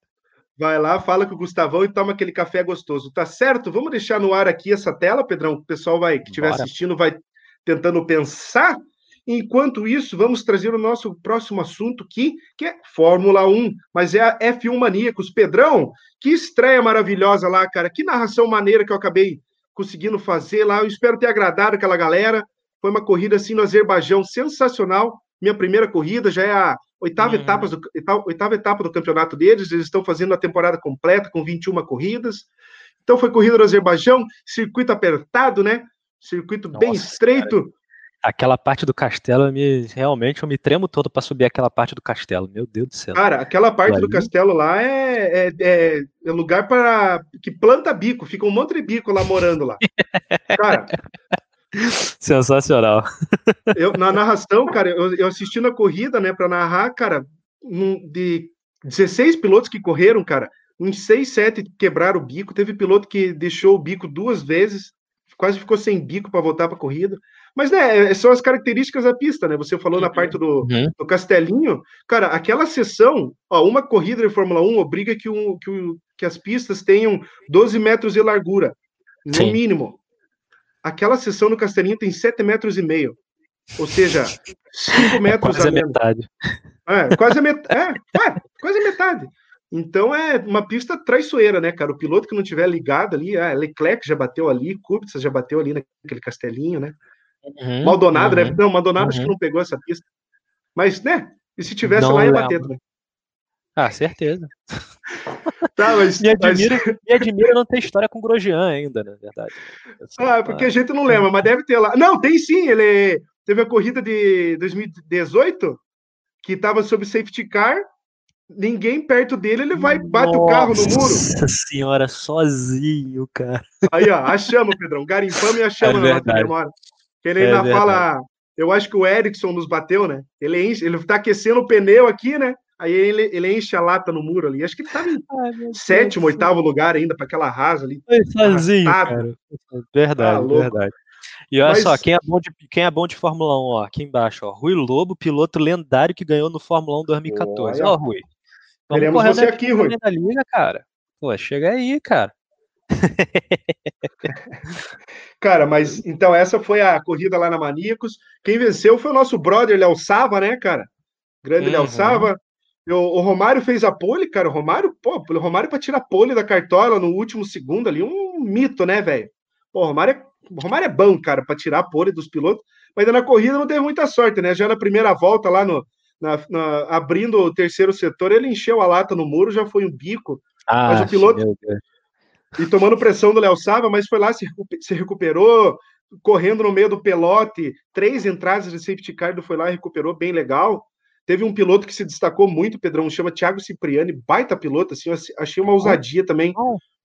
Vai lá, fala com o Gustavão e toma aquele café gostoso. Tá certo? Vamos deixar no ar aqui essa tela, Pedrão. O pessoal vai que estiver assistindo vai tentando pensar. Enquanto isso, vamos trazer o nosso próximo assunto aqui, que é Fórmula 1, mas é a F1 Maníacos. Pedrão, que estreia maravilhosa lá, cara. Que narração maneira que eu acabei conseguindo fazer lá. Eu espero ter agradado aquela galera. Foi uma corrida assim no Azerbaijão sensacional. Minha primeira corrida já é a oitava, uhum. etapa do, oitava etapa do campeonato deles. Eles estão fazendo a temporada completa com 21 corridas. Então foi corrida no Azerbaijão, circuito apertado, né? Circuito Nossa, bem estreito. Cara aquela parte do castelo, me, realmente eu me tremo todo para subir aquela parte do castelo. Meu Deus do céu. Cara, aquela parte do castelo lá é, é, é, é lugar para que planta bico, fica um monte de bico lá morando lá. Cara. Sensacional. Eu, na narração, cara, eu, eu assistindo a corrida, né, para narrar, cara, um, de 16 pilotos que correram, cara, uns 6, 7 quebraram o bico. Teve piloto que deixou o bico duas vezes, quase ficou sem bico para voltar para a corrida. Mas, né, é, são as características da pista, né? Você falou na uhum. parte do, uhum. do Castelinho. Cara, aquela sessão, ó, uma corrida de Fórmula 1 obriga que, um, que, um, que as pistas tenham 12 metros de largura, no Sim. mínimo. Aquela sessão no Castelinho tem 7 metros e meio. Ou seja, 5 metros quase a, menos. metade. É, quase a metade. É, é, quase a metade. Então é uma pista traiçoeira, né, cara? O piloto que não tiver ligado ali, ah, Leclerc já bateu ali, Kubica já bateu ali naquele castelinho, né? Uhum, Maldonado, né? uhum, né? Não, Maldonado uhum. acho que não pegou essa pista. Mas, né? E se tivesse não lá, ia bater também. Ah, certeza. Tá, mas, me, admira, mas... me admira não ter história com Grosjean ainda, na verdade. Ah, é porque a gente não lembra, mas deve ter lá. Não, tem sim, ele teve a corrida de 2018 que estava sob safety car, ninguém perto dele, ele vai bate o carro no muro. Nossa senhora, sozinho, cara. Aí, ó, achamos, Pedrão, garimpamos e achamos é na memória. Ele é ainda fala, eu acho que o Erickson nos bateu, né? Ele ele tá aquecendo o pneu aqui, né? Aí ele, ele enche a lata no muro ali. Acho que ele tava em Ai, sétimo, Deus oitavo Deus. lugar ainda para aquela rasa ali. Foi sozinho, cara. Verdade, ah, verdade. E olha Mas... só, quem é, bom de, quem é bom de Fórmula 1, ó, aqui embaixo, ó, Rui Lobo, piloto lendário que ganhou no Fórmula 1 2014. Olha. Ó, Rui. Vamos Queremos você aqui, Rui. Liga, cara. Pô, chega aí, cara. cara, mas então essa foi a corrida lá na Maníacos. Quem venceu foi o nosso brother Léo Sava, né, cara? Grande uhum. Léo Sava. Eu, o Romário fez a pole, cara. O Romário, pô, o Romário para tirar pole da cartola no último segundo ali, um mito, né, velho? Pô, o Romário é, o Romário é bom, cara, para tirar a pole dos pilotos, mas na corrida não teve muita sorte, né? Já na primeira volta lá no, na, na, abrindo o terceiro setor, ele encheu a lata no muro, já foi um bico. Ah, mas o piloto, e tomando pressão do Léo Sava, mas foi lá, se, se recuperou, correndo no meio do pelote, três entradas de safety car, foi lá e recuperou bem legal. Teve um piloto que se destacou muito, Pedrão, chama Thiago Cipriani, baita piloto, assim, achei uma ousadia também,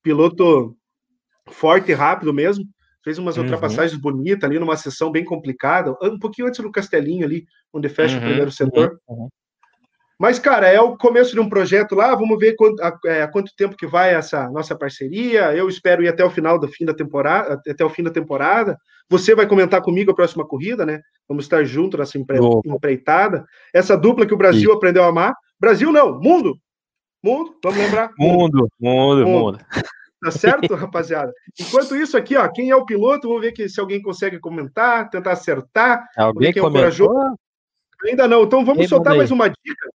piloto forte e rápido mesmo, fez umas uhum. ultrapassagens bonitas ali numa sessão bem complicada, um pouquinho antes do Castelinho ali, onde fecha uhum. o primeiro setor. Uhum. Mas, cara, é o começo de um projeto lá, vamos ver quanto, a, é, quanto tempo que vai essa nossa parceria. Eu espero ir até o final do fim da temporada, até o fim da temporada. Você vai comentar comigo a próxima corrida, né? Vamos estar juntos nessa empre, empreitada. Essa dupla que o Brasil Sim. aprendeu a amar. Brasil não, mundo. Mundo, vamos lembrar. Mundo, mundo, mundo. mundo. Tá certo, rapaziada? Enquanto isso aqui, ó, quem é o piloto, vamos ver que, se alguém consegue comentar, tentar acertar. Alguém quem é comentou? Ainda não. Então vamos soltar mais uma dica.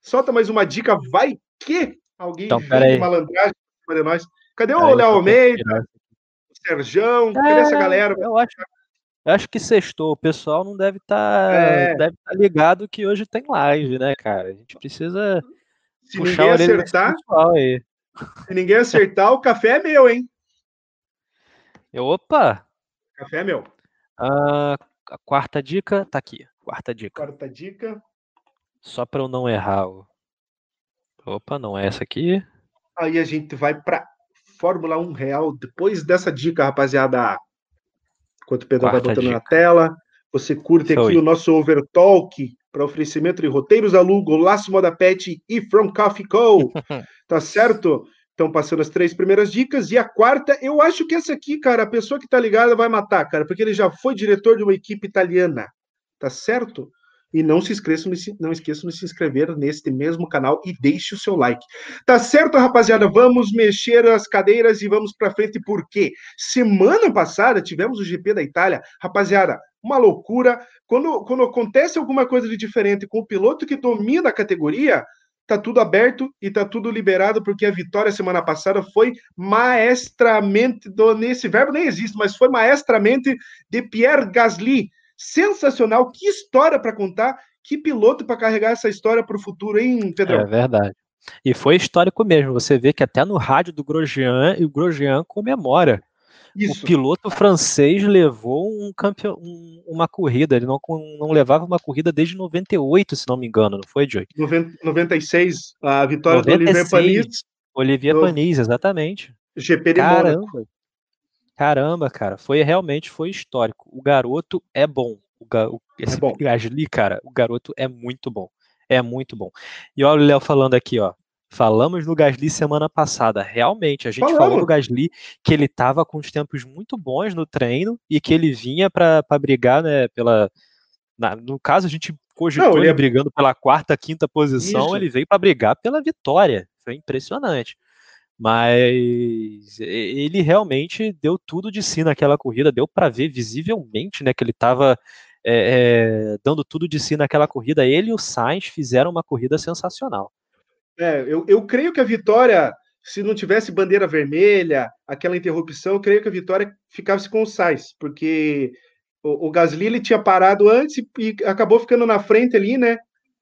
Solta mais uma dica, vai que alguém então, malandragem para nós. Cadê o Léo Almeida? O Serjão? Cadê essa é, galera? Eu acho, eu acho que sextou. O pessoal não deve estar tá, é. deve tá ligado que hoje tem live, né, cara? A gente precisa se ninguém acertar. Se ninguém acertar, o café é meu, hein? Opa! Café é meu. Uh, a quarta dica tá aqui. Quarta dica. Quarta dica. Só para eu não errar. Opa, não é essa aqui. Aí a gente vai para Fórmula 1 Real. Depois dessa dica, rapaziada. Enquanto o Pedro vai botando dica. na tela, você curte aqui o nosso Overtalk para oferecimento de roteiros alugo, Laço Moda Pet e From Coffee Co. tá certo? Estão passando as três primeiras dicas. E a quarta, eu acho que essa aqui, cara, a pessoa que tá ligada vai matar, cara, porque ele já foi diretor de uma equipe italiana. Tá certo? E não se esqueçam, não esqueçam de se inscrever neste mesmo canal e deixe o seu like. Tá certo, rapaziada? Vamos mexer as cadeiras e vamos para frente, porque semana passada tivemos o GP da Itália. Rapaziada, uma loucura. Quando, quando acontece alguma coisa de diferente com o piloto que domina a categoria, tá tudo aberto e tá tudo liberado, porque a vitória semana passada foi maestramente, do, nesse verbo nem existe, mas foi maestramente de Pierre Gasly sensacional. Que história para contar, que piloto para carregar essa história para o futuro, hein, Pedro? É verdade. E foi histórico mesmo. Você vê que até no rádio do Grosjean, e o Grosjean comemora. Isso. O piloto francês levou um campeão, um, uma corrida, ele não, não levava uma corrida desde 98, se não me engano, não foi, Joey? 96, a vitória 96, do Olivier Panis. Olivier. Panis, exatamente. GP de Caramba. Mônaco. Caramba, cara, foi realmente foi histórico. O garoto é bom. O, ga, o esse é bom. Gasly, cara, o garoto é muito bom. É muito bom. E olha o Léo falando aqui, ó. Falamos no Gasly semana passada. Realmente, a gente Falamos. falou no Gasly que ele estava com os tempos muito bons no treino e que ele vinha para brigar, né, pela. Na, no caso, a gente cogitou Não, ele é... brigando pela quarta, quinta posição, Isso. ele veio para brigar pela vitória. Foi impressionante. Mas ele realmente deu tudo de si naquela corrida, deu para ver visivelmente né, que ele estava é, é, dando tudo de si naquela corrida. Ele e o Sainz fizeram uma corrida sensacional. É, eu, eu creio que a vitória, se não tivesse bandeira vermelha, aquela interrupção, eu creio que a vitória ficava com o Sainz, porque o, o Gasly ele tinha parado antes e, e acabou ficando na frente ali, né?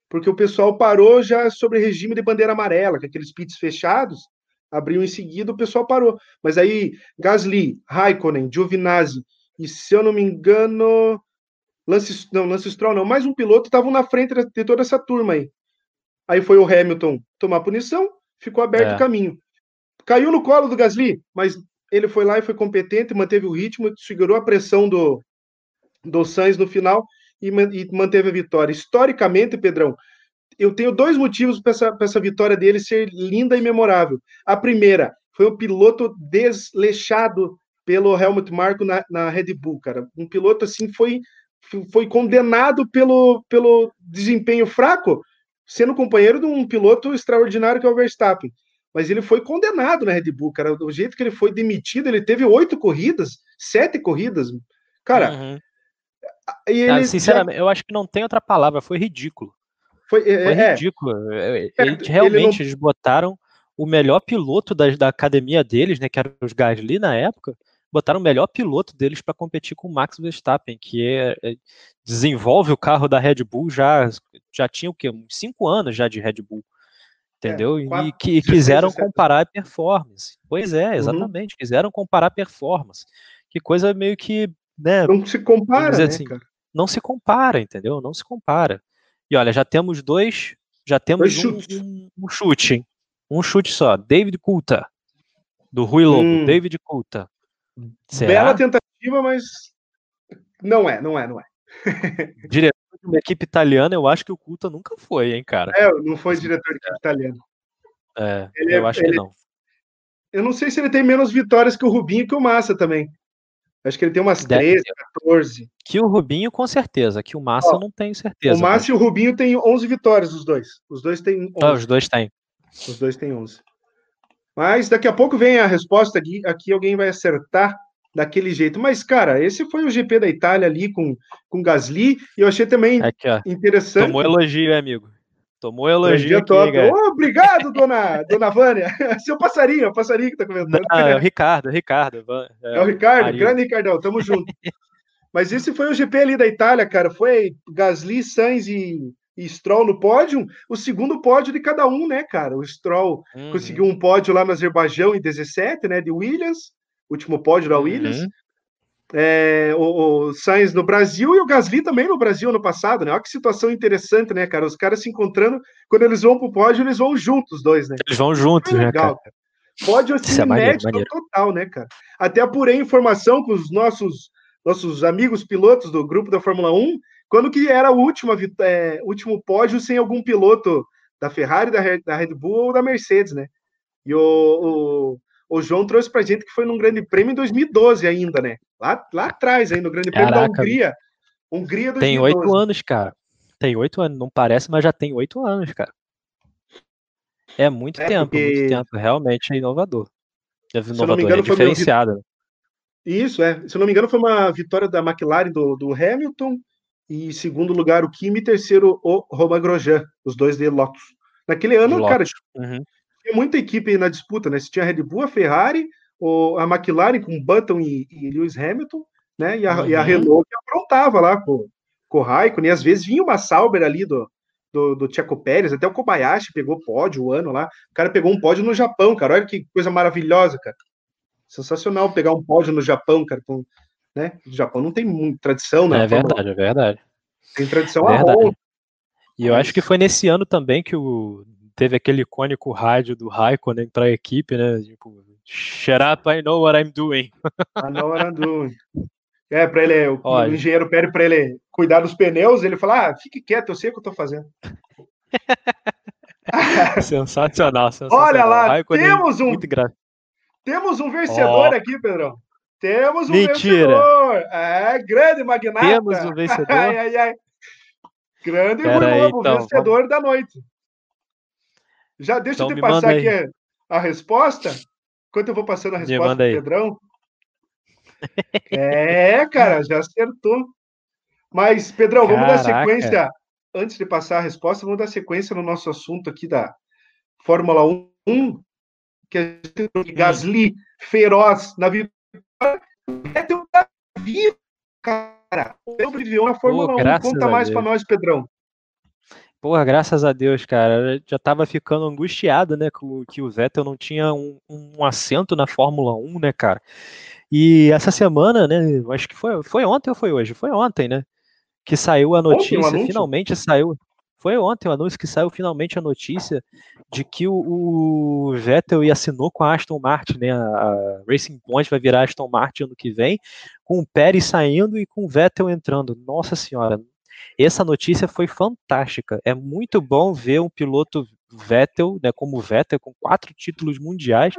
Porque o pessoal parou já sobre regime de bandeira amarela, com aqueles pits fechados abriu em seguida, o pessoal parou. Mas aí, Gasly, Raikkonen, Giovinazzi e, se eu não me engano, Lance, não, Lance Stroll não, mais um piloto estavam na frente de toda essa turma aí. Aí foi o Hamilton tomar punição, ficou aberto é. o caminho. Caiu no colo do Gasly, mas ele foi lá e foi competente, manteve o ritmo, segurou a pressão do, do Sainz no final e, e manteve a vitória. Historicamente, Pedrão, eu tenho dois motivos para essa, essa vitória dele ser linda e memorável. A primeira foi o piloto desleixado pelo Helmut Marko na, na Red Bull, cara. Um piloto assim foi foi condenado pelo, pelo desempenho fraco, sendo companheiro de um piloto extraordinário que é o Verstappen. Mas ele foi condenado na Red Bull, cara. Do jeito que ele foi demitido, ele teve oito corridas, sete corridas. Cara, uhum. ele ah, sinceramente, já... eu acho que não tem outra palavra, foi ridículo. Foi, é, Foi é. ridículo. É, é, eles, realmente, não... eles botaram o melhor piloto da, da academia deles, né, que era os Gasly na época, botaram o melhor piloto deles para competir com o Max Verstappen, que é, é, desenvolve o carro da Red Bull já, já tinha o quê? Uns cinco anos já de Red Bull. Entendeu? É, quatro, e que quiseram comparar a performance. Pois é, uhum. exatamente. Uhum. Quiseram comparar performance. Que coisa meio que. Né, não se compara, né, assim, Não se compara, entendeu? Não se compara. E olha, já temos dois, já temos um, um, um, chute, hein? Um chute só. David Coulter, do Rui Lobo. Hum. David Coulter. Será? Bela tentativa, mas não é, não é, não é. diretor de uma equipe italiana, eu acho que o Coulter nunca foi, hein, cara? É, não foi diretor de equipe italiana. É, ele eu é, acho que não. Eu não sei se ele tem menos vitórias que o Rubinho e que o Massa também. Acho que ele tem umas Deve 13, ter. 14. Que o Rubinho, com certeza. Que o Massa, eu não tenho certeza. O Massa mas... e o Rubinho têm 11 vitórias, os dois. Os dois têm 11. Ah, os dois têm. Os dois têm 11. Mas daqui a pouco vem a resposta aqui. Aqui alguém vai acertar daquele jeito. Mas, cara, esse foi o GP da Itália ali com, com Gasly. E eu achei também aqui, interessante. Tomou elogio, amigo. Tomou elogio aqui, oh, obrigado, dona, dona Vânia. Seu passarinho, é o passarinho que tá comentando. Não, é o Ricardo, é o Ricardo. É, é o Ricardo, grande Ricardão, tamo junto. Mas esse foi o GP ali da Itália, cara. Foi Gasly, Sainz e, e Stroll no pódio. O segundo pódio de cada um, né, cara? O Stroll uhum. conseguiu um pódio lá no Azerbaijão em 17, né, de Williams. Último pódio da Williams. Uhum é, o, o, Sainz no Brasil e o Gasly também no Brasil no passado, né? Olha que situação interessante, né, cara? Os caras se encontrando, quando eles vão pro pódio, eles vão juntos, os dois, né? Eles vão juntos, é né, legal, cara? Pódio assim, é inédito total, né, cara? Até apurei informação com os nossos, nossos amigos pilotos do grupo da Fórmula 1, quando que era o último, é, último pódio sem algum piloto da Ferrari, da, da Red Bull ou da Mercedes, né? E o, o, o João trouxe pra gente que foi num grande prêmio em 2012 ainda, né? Lá, lá atrás, aí, no grande prêmio Caraca, da Hungria. Hungria 2012. Tem oito anos, cara. Tem oito anos. Não parece, mas já tem oito anos, cara. É muito é tempo, porque... muito tempo. Realmente é inovador. É inovador, engano, é diferenciado. Meu... Isso, é. Se eu não me engano, foi uma vitória da McLaren do, do Hamilton, e segundo lugar o Kimi, e terceiro o Romain Grosjean, os dois de Lotus. Naquele ano, Lotus. cara, uhum. Tinha muita equipe na disputa, né? Você tinha a Red Bull, a Ferrari, o, a McLaren com Button e, e Lewis Hamilton, né? E a, uhum. e a, uhum. Renault que aprontava lá com, com o Raikkonen, e às vezes vinha uma Sauber ali do, do, do Tcheco Pérez, até o Kobayashi pegou pódio o ano lá. O cara pegou um pódio no Japão, cara. Olha que coisa maravilhosa, cara. Sensacional pegar um pódio no Japão, cara. Com, né? O Japão não tem muita tradição, né? É verdade, é verdade. Tem tradição é verdade. E eu acho que foi nesse ano também que o, teve aquele icônico rádio do Raikkonen para a equipe, né? Tipo, shut up, I know what I'm doing. I know what I'm doing. É, para ele, o, engenheiro pede para ele cuidar dos pneus, ele fala: ah, fique quieto, eu sei o que eu estou fazendo. sensacional, sensacional. Olha lá, temos um, temos um vencedor oh. aqui, Pedrão. Temos um Mentira. vencedor. É, grande magnata. Temos um vencedor. ai, ai, ai. Grande Pera Rui Lobo, então, vencedor vamos... da noite. Já deixa então, eu te passar aqui a, a resposta. Enquanto eu vou passando a resposta para Pedrão. É, cara, já acertou. Mas, Pedrão, vamos Caraca. dar sequência. Antes de passar a resposta, vamos dar sequência no nosso assunto aqui da Fórmula 1, que a gente hum. Gasly feroz na vitória. Vettel tá vivo, cara. O brilhou na Fórmula Pô, 1. Conta mais para nós, Pedrão. Porra, graças a Deus, cara. Já tava ficando angustiado, né? Que o Vettel não tinha um, um assento na Fórmula 1, né, cara? E essa semana, né? Acho que foi, foi ontem ou foi hoje? Foi ontem, né? Que saiu a notícia, ontem, finalmente saiu. Foi ontem o anúncio que saiu finalmente a notícia de que o, o Vettel assinou com a Aston Martin, né? A, a, Racing Point vai virar Aston Martin ano que vem, com o Pérez saindo e com o Vettel entrando. Nossa senhora, essa notícia foi fantástica. É muito bom ver um piloto Vettel, né, como Vettel, com quatro títulos mundiais,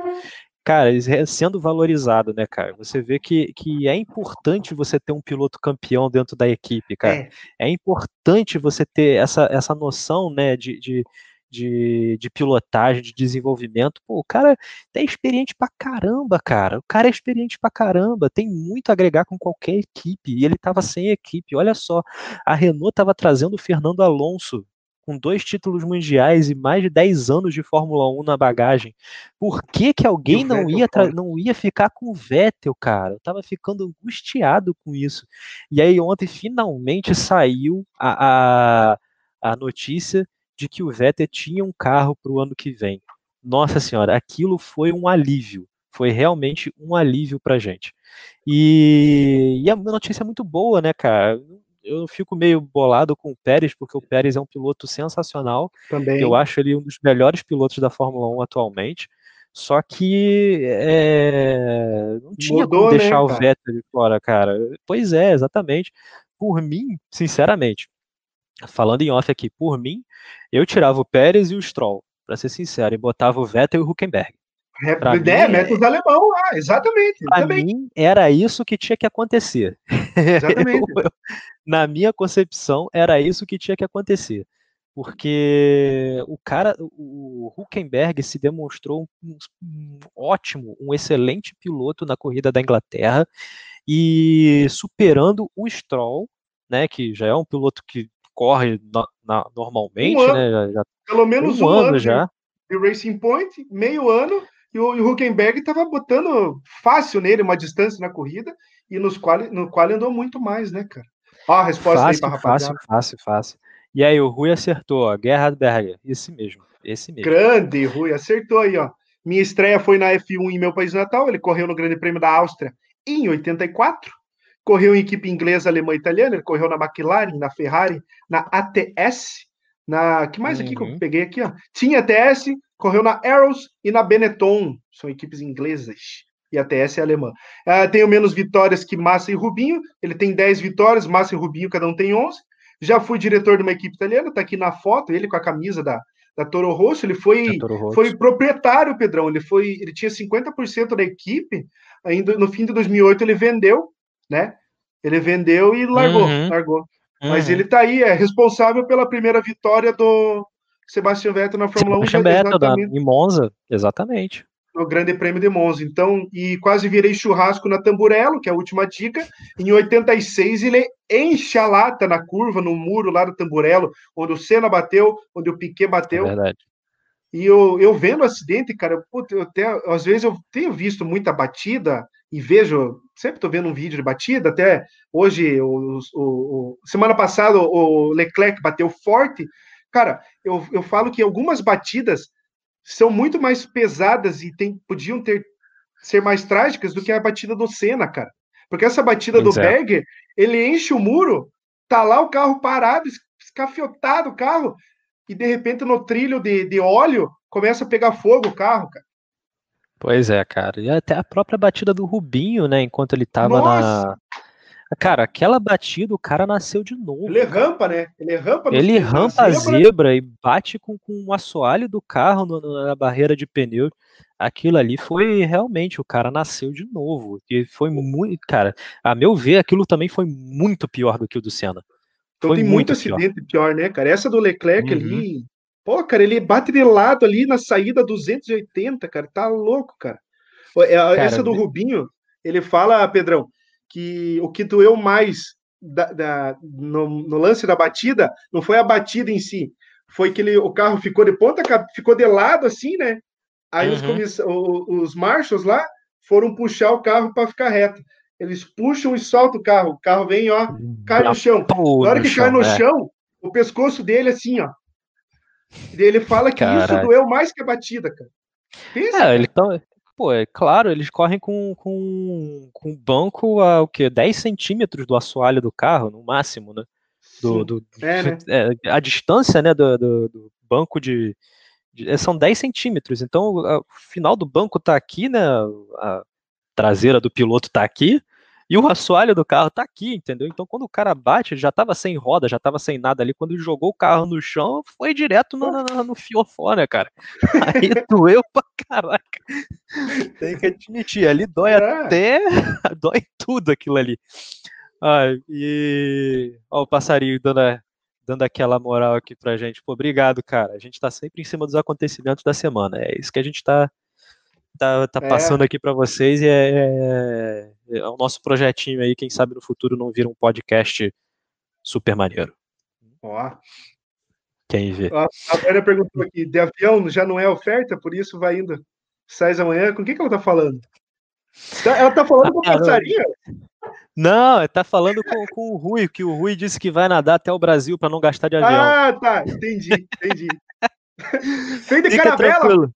cara, sendo valorizado, né, cara? Você vê que, que é importante você ter um piloto campeão dentro da equipe, cara. É, é importante você ter essa, essa noção, né, de, de, de, de, pilotagem, de desenvolvimento. Pô, o cara é experiente pra caramba, cara. O cara é experiente pra caramba, tem muito a agregar com qualquer equipe. E ele tava sem equipe. Olha só, a Renault tava trazendo o Fernando Alonso com dois títulos mundiais e mais de 10 anos de Fórmula 1 na bagagem. Por que que alguém não ia, não ia ficar com o Vettel, cara? Eu tava ficando angustiado com isso. E aí ontem finalmente saiu a, a, a notícia de que o Vettel tinha um carro para o ano que vem. Nossa senhora, aquilo foi um alívio. Foi realmente um alívio pra gente. E, e a notícia é muito boa, né, cara? eu fico meio bolado com o Pérez, porque o Pérez é um piloto sensacional. Também. Eu acho ele um dos melhores pilotos da Fórmula 1 atualmente. Só que é, não tinha Mudou, como deixar né, o Vettel de fora, cara. Pois é, exatamente. Por mim, sinceramente, falando em off aqui, por mim, eu tirava o Pérez e o Stroll, para ser sincero, e botava o Vettel e o Huckenberg. Pra é, mim, métodos alemão lá, exatamente. Para mim, era isso que tinha que acontecer. Exatamente. eu, eu, na minha concepção, era isso que tinha que acontecer. Porque o cara, o Huckenberg se demonstrou um, um ótimo, um excelente piloto na corrida da Inglaterra e superando o Stroll, né, que já é um piloto que corre na, na, normalmente, um né, já, já, pelo menos um, um ano, ano já. De Racing Point, meio ano, e o, e o Huckenberg estava botando fácil nele uma distância na corrida e nos qual, no qual andou muito mais, né, cara? Ó, a resposta fácil, aí para Fácil, fácil, fácil. E aí, o Rui acertou, ó, Gerhard Berger, esse mesmo, esse mesmo. Grande, Rui, acertou aí, ó. Minha estreia foi na F1 em meu país natal, ele correu no Grande Prêmio da Áustria em 84, correu em equipe inglesa, alemã e italiana, ele correu na McLaren, na Ferrari, na ATS, na que mais aqui uhum. que eu uhum. peguei aqui, ó? Tinha ATS, correu na Arrows e na Benetton, são equipes inglesas e a TS é alemã. Uh, tenho menos vitórias que Massa e Rubinho, ele tem 10 vitórias, Massa e Rubinho cada um tem 11. Já fui diretor de uma equipe italiana, tá aqui na foto, ele com a camisa da, da Toro Rosso, ele foi, Rosso. foi proprietário, Pedrão, ele foi, ele tinha 50% da equipe, ainda no fim de 2008 ele vendeu, né? Ele vendeu e largou, uhum. largou. Uhum. Mas ele tá aí, é responsável pela primeira vitória do Sebastian Vettel na Fórmula Sebastian 1. Sebastian Vettel, em Monza, exatamente no Grande Prêmio de Monza. Então, e quase virei churrasco na Tamburello, que é a última dica. Em 86, ele enche a lata na curva, no muro lá do Tamburello, onde o Senna bateu, onde o Piquet bateu. É verdade. E eu, eu vendo o acidente, cara, puta, eu até, às vezes eu tenho visto muita batida e vejo, sempre estou vendo um vídeo de batida, até hoje, o, o, o, semana passada, o Leclerc bateu forte. Cara, eu, eu falo que algumas batidas são muito mais pesadas e tem, podiam ter ser mais trágicas do que a batida do Senna, cara. Porque essa batida do Berger, ele enche o muro, tá lá o carro parado, escafiotado o carro, e de repente no trilho de, de óleo começa a pegar fogo o carro, cara. Pois é, cara. E até a própria batida do Rubinho, né? Enquanto ele tava Nossa. na, Cara, aquela batida, o cara nasceu de novo. Ele rampa, né? Ele rampa Ele rampa a zebra. zebra e bate com, com o assoalho do carro no, na barreira de pneu. Aquilo ali foi realmente, o cara nasceu de novo. E foi muito, cara, a meu ver, aquilo também foi muito pior do que o do Senna. Então foi tem muito acidente pior. pior. né, cara? Essa do Leclerc uhum. ali, pô, cara, ele bate de lado ali na saída 280, cara, tá louco, cara. É, cara Essa do Rubinho, ele fala, Pedrão, que o que doeu mais da, da, no, no, lance da batida não foi a batida em si, foi que ele, o carro ficou de ponta, ficou de lado assim, né? Aí uhum. os, os marshals lá foram puxar o carro para ficar reto. Eles puxam e soltam o carro. O carro vem, ó, cai no chão. Na hora que cai no é. chão, o pescoço dele assim, ó. Ele fala que isso doeu mais que a batida, cara. Pensa, é, ele tá, pô, é claro, eles correm com, com, com banco a o quê? 10 centímetros do assoalho do carro, no máximo, né? Do, do é, né? É, a distância né, do, do, do banco de, de, é, São 10 centímetros. Então, o final do banco tá aqui, né? A traseira do piloto tá aqui, e o assoalho do carro tá aqui, entendeu? Então, quando o cara bate, ele já tava sem roda, já tava sem nada ali. Quando ele jogou o carro no chão, foi direto no, no, no fiofó, né, cara? Aí doeu pra caraca. Tem que admitir, ali dói é. até. dói tudo aquilo ali. Ai, e. Ó, o passarinho dando, a, dando aquela moral aqui pra gente. Pô, obrigado, cara. A gente tá sempre em cima dos acontecimentos da semana. É isso que a gente tá tá, tá é. passando aqui para vocês e é, é, é, o nosso projetinho aí, quem sabe no futuro não vira um podcast super maneiro. Ó. Quem vê. A, a Vera perguntou aqui, de avião já não é oferta, por isso vai indo. Sai amanhã, com o que, ela tá falando? Tá, ela tá falando com o passarinho? Não, tá falando com, com o Rui, que o Rui disse que vai nadar até o Brasil para não gastar de avião. Ah, tá, entendi, entendi. Vem de Fica caravela? Tranquilo.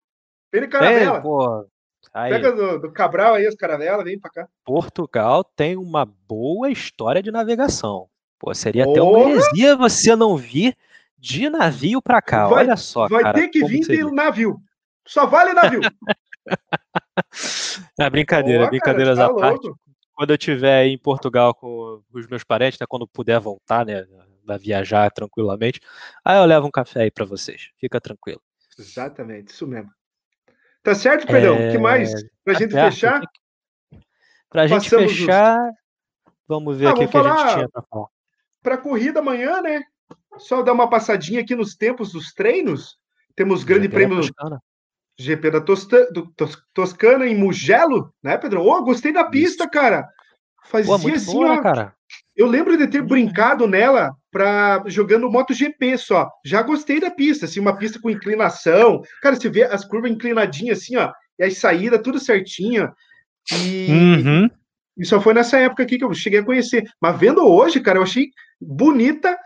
Vem de caravela. É, pô, Aí. Pega do, do, Cabral aí as caravelas, vem pra cá. Portugal tem uma boa história de navegação. Pô, seria oh. até uma heresia você não vir de navio pra cá. Vai, Olha só, vai cara. Vai ter que vir de navio. Só vale navio. é brincadeira, oh, brincadeiras cara, tá à parte. Quando eu estiver em Portugal com os meus parentes, né, quando puder voltar, né, a viajar tranquilamente, aí eu levo um café aí para vocês. Fica tranquilo. Exatamente, isso mesmo. Tá certo, Pedrão? O é... que mais? Pra tá gente certo. fechar? Pra gente fechar, os... vamos ver ah, aqui o que a gente tinha pra falar. Pra corrida amanhã, né? Só dar uma passadinha aqui nos tempos dos treinos. Temos grande GP prêmio da GP da Tosta, do, Tos, Toscana em Mugello, né, Pedro? Oh, gostei da pista, cara. Fazia Pô, assim, boa, ó, cara. Eu lembro de ter uhum. brincado nela para jogando MotoGP só. Já gostei da pista, assim, uma pista com inclinação. Cara, você vê as curvas inclinadinhas assim, ó, e as saídas tudo certinho. E, uhum. e só foi nessa época aqui que eu cheguei a conhecer. Mas vendo hoje, cara, eu achei bonita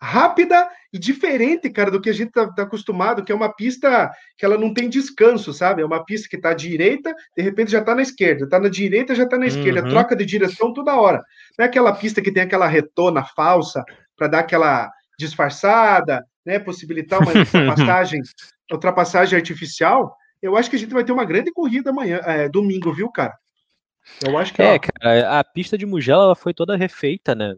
rápida e diferente, cara, do que a gente tá, tá, acostumado, que é uma pista que ela não tem descanso, sabe? É uma pista que tá à direita, de repente já tá na esquerda, tá na direita, já tá na esquerda, uhum. troca de direção toda hora. Não é aquela pista que tem aquela retona falsa para dar aquela disfarçada, né, possibilitar uma ultrapassagem, ultrapassagem artificial. Eu acho que a gente vai ter uma grande corrida amanhã, é, domingo, viu, cara? Eu acho que é, ó... cara, a pista de Mugello ela foi toda refeita, né?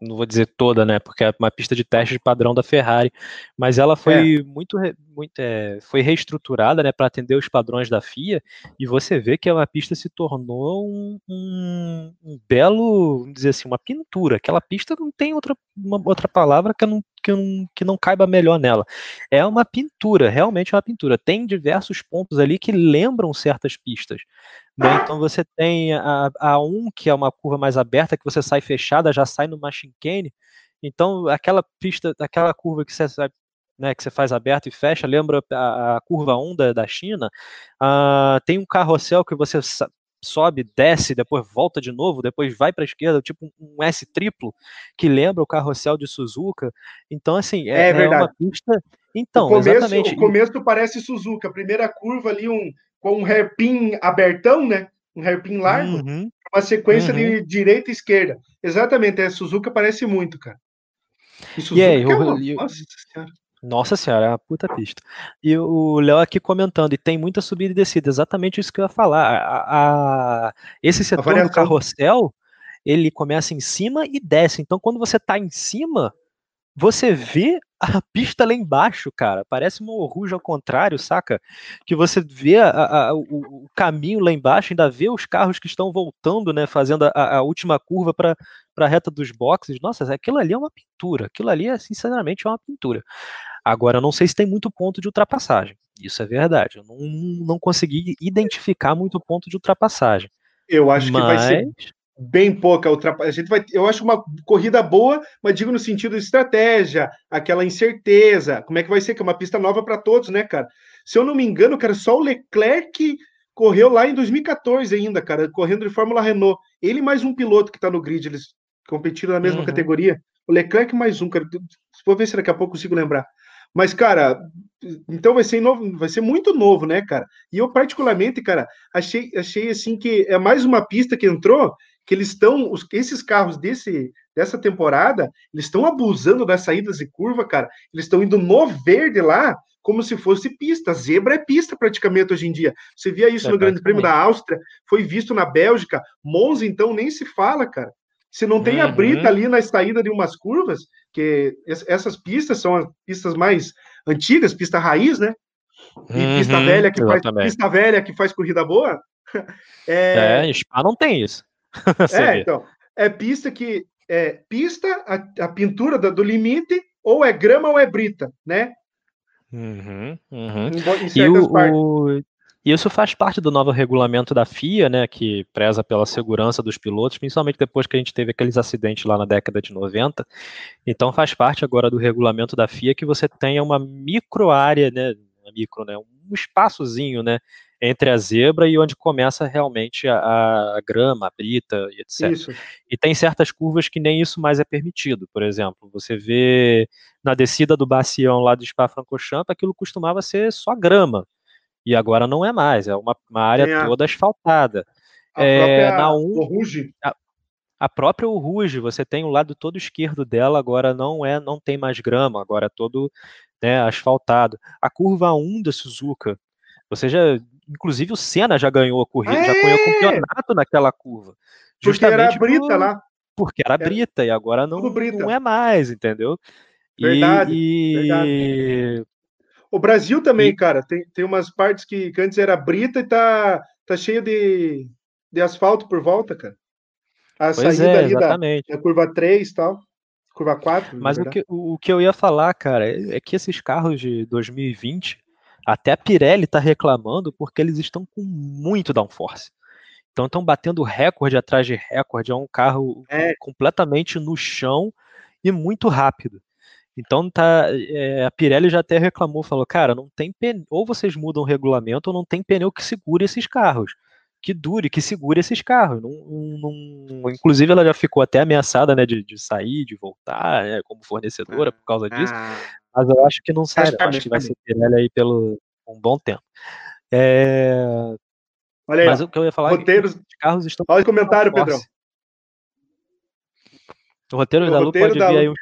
Não vou dizer toda, né, porque é uma pista de teste de padrão da Ferrari, mas ela foi é. muito, muito é, foi reestruturada, né, para atender os padrões da FIA, e você vê que a pista se tornou um, um, um, belo, vamos dizer assim, uma pintura. Aquela pista não tem outra, uma, outra palavra que não, que, não, que não caiba melhor nela. É uma pintura, realmente é uma pintura. Tem diversos pontos ali que lembram certas pistas. Né? Então você tem a, a 1, que é uma curva mais aberta, que você sai fechada, já sai no machine cane. Então aquela pista, aquela curva que você né, que você faz aberto e fecha, lembra a, a curva 1 da, da China. Uh, tem um carrossel que você sobe, desce, depois volta de novo, depois vai para a esquerda, tipo um S triplo, que lembra o carrossel de Suzuka. Então, assim, é, é, é uma pista. Então, o começo, exatamente. O começo parece Suzuka, a primeira curva ali, um, com um hairpin abertão, né? Um hairpin largo, uhum. uma sequência uhum. de direita e esquerda. Exatamente, é Suzuka parece muito, cara. E Suzuka aí, é uma... eu, Nossa senhora. Nossa senhora, é uma puta pista. E o Léo aqui comentando, e tem muita subida e descida, exatamente isso que eu ia falar. A, a, esse setor do carrossel, ele começa em cima e desce. Então, quando você tá em cima, você vê a pista lá embaixo, cara. Parece uma ruja ao contrário, saca? Que você vê a, a, o, o, caminho lá embaixo, ainda vê os carros que estão voltando, né? Fazendo a, a última curva para a reta dos boxes. Nossa, aquilo ali é uma pintura. Aquilo ali, é, sinceramente, é uma pintura. Agora, eu não sei se tem muito ponto de ultrapassagem. Isso é verdade. Eu não, não consegui identificar muito ponto de ultrapassagem. Eu acho Mas... que vai ser bem pouca ultrapassagem. A gente vai, eu acho uma corrida boa, mas digo no sentido de estratégia, aquela incerteza. Como é que vai ser? Que é uma pista nova para todos, né, cara? Se eu não me engano, cara, só o Leclerc correu lá em 2014 ainda, cara, correndo de Fórmula Renault. Ele mais um piloto que está no grid, eles competiram na mesma uhum. categoria. O Leclerc mais um, cara. Vou ver se daqui a pouco consigo lembrar. Mas, cara, então vai ser novo, vai ser muito novo, né, cara? E eu, particularmente, cara, achei, achei assim que é mais uma pista que entrou que eles estão, esses carros desse, dessa temporada, eles estão abusando das saídas de curva, cara. Eles estão indo no verde lá, como se fosse pista. Zebra é pista praticamente hoje em dia. Você via isso é no Grande Prêmio da Áustria, foi visto na Bélgica. Monza, então, nem se fala, cara. Se não tem uhum. a brita ali na saída de umas curvas, que essas pistas são as pistas mais antigas, pista raiz, né? E uhum, pista velha que faz pista velha que faz corrida boa. É, é Spa não tem isso. é, então. É pista que. É pista, a, a pintura do, do, limite, ou é grama ou é brita, né? Uhum, uhum. Em, em e. O... Isso faz parte do novo regulamento da FIA, né, que preza pela segurança dos pilotos, principalmente depois que a gente teve aqueles acidentes lá na década de 90. Então faz parte agora do regulamento da FIA que você tenha uma micro área, né, micro, né, um espaçozinho, né, entre a zebra e onde começa realmente a, a grama, a brita e etc. Isso. E tem certas curvas que nem isso mais é permitido. Por exemplo, você vê na descida do Bacião lá do Spa-Francorchamps, aquilo costumava ser só grama. E agora não é mais, é uma, uma área a, toda asfaltada. A é, própria na um, Ruge. A, a própria Ruge, você tem o lado todo esquerdo dela, agora não é, não tem mais grama, agora é todo né, asfaltado. A curva 1 da Suzuka, você já inclusive o Senna já ganhou a corrida, é! já ganhou o campeonato naquela curva. Justamente porque era Brita por, lá. Porque era, era Brita e agora não, não é mais, entendeu? Verdade, e, verdade. O Brasil também, e... cara, tem, tem umas partes que, que, antes era Brita e tá, tá cheio de, de asfalto por volta, cara. A saída é, ali da, da, curva 3 e tal. Curva 4. Mas o que, o que eu ia falar, cara, é, é que esses carros de 2020 até a Pirelli está reclamando porque eles estão com muito downforce. Então estão batendo recorde atrás de recorde. É um carro é. completamente no chão e muito rápido. Então tá, é, a Pirelli já até reclamou, falou, cara, não tem pneu, ou vocês mudam o regulamento ou não tem pneu que segure esses carros, que dure, que segure esses carros. Não, não, inclusive ela já ficou até ameaçada, né, de, de sair, de voltar, né, como fornecedora por causa disso. Ah. Mas eu acho que não sai, acho, que vai ser Pirelli aí pelo um bom tempo. É... Olha aí, Mas o que eu ia falar roteiros... é que os carros estão. Olha o comentário, Pedrão. O roteiro o da Lu pode da... vir aí um.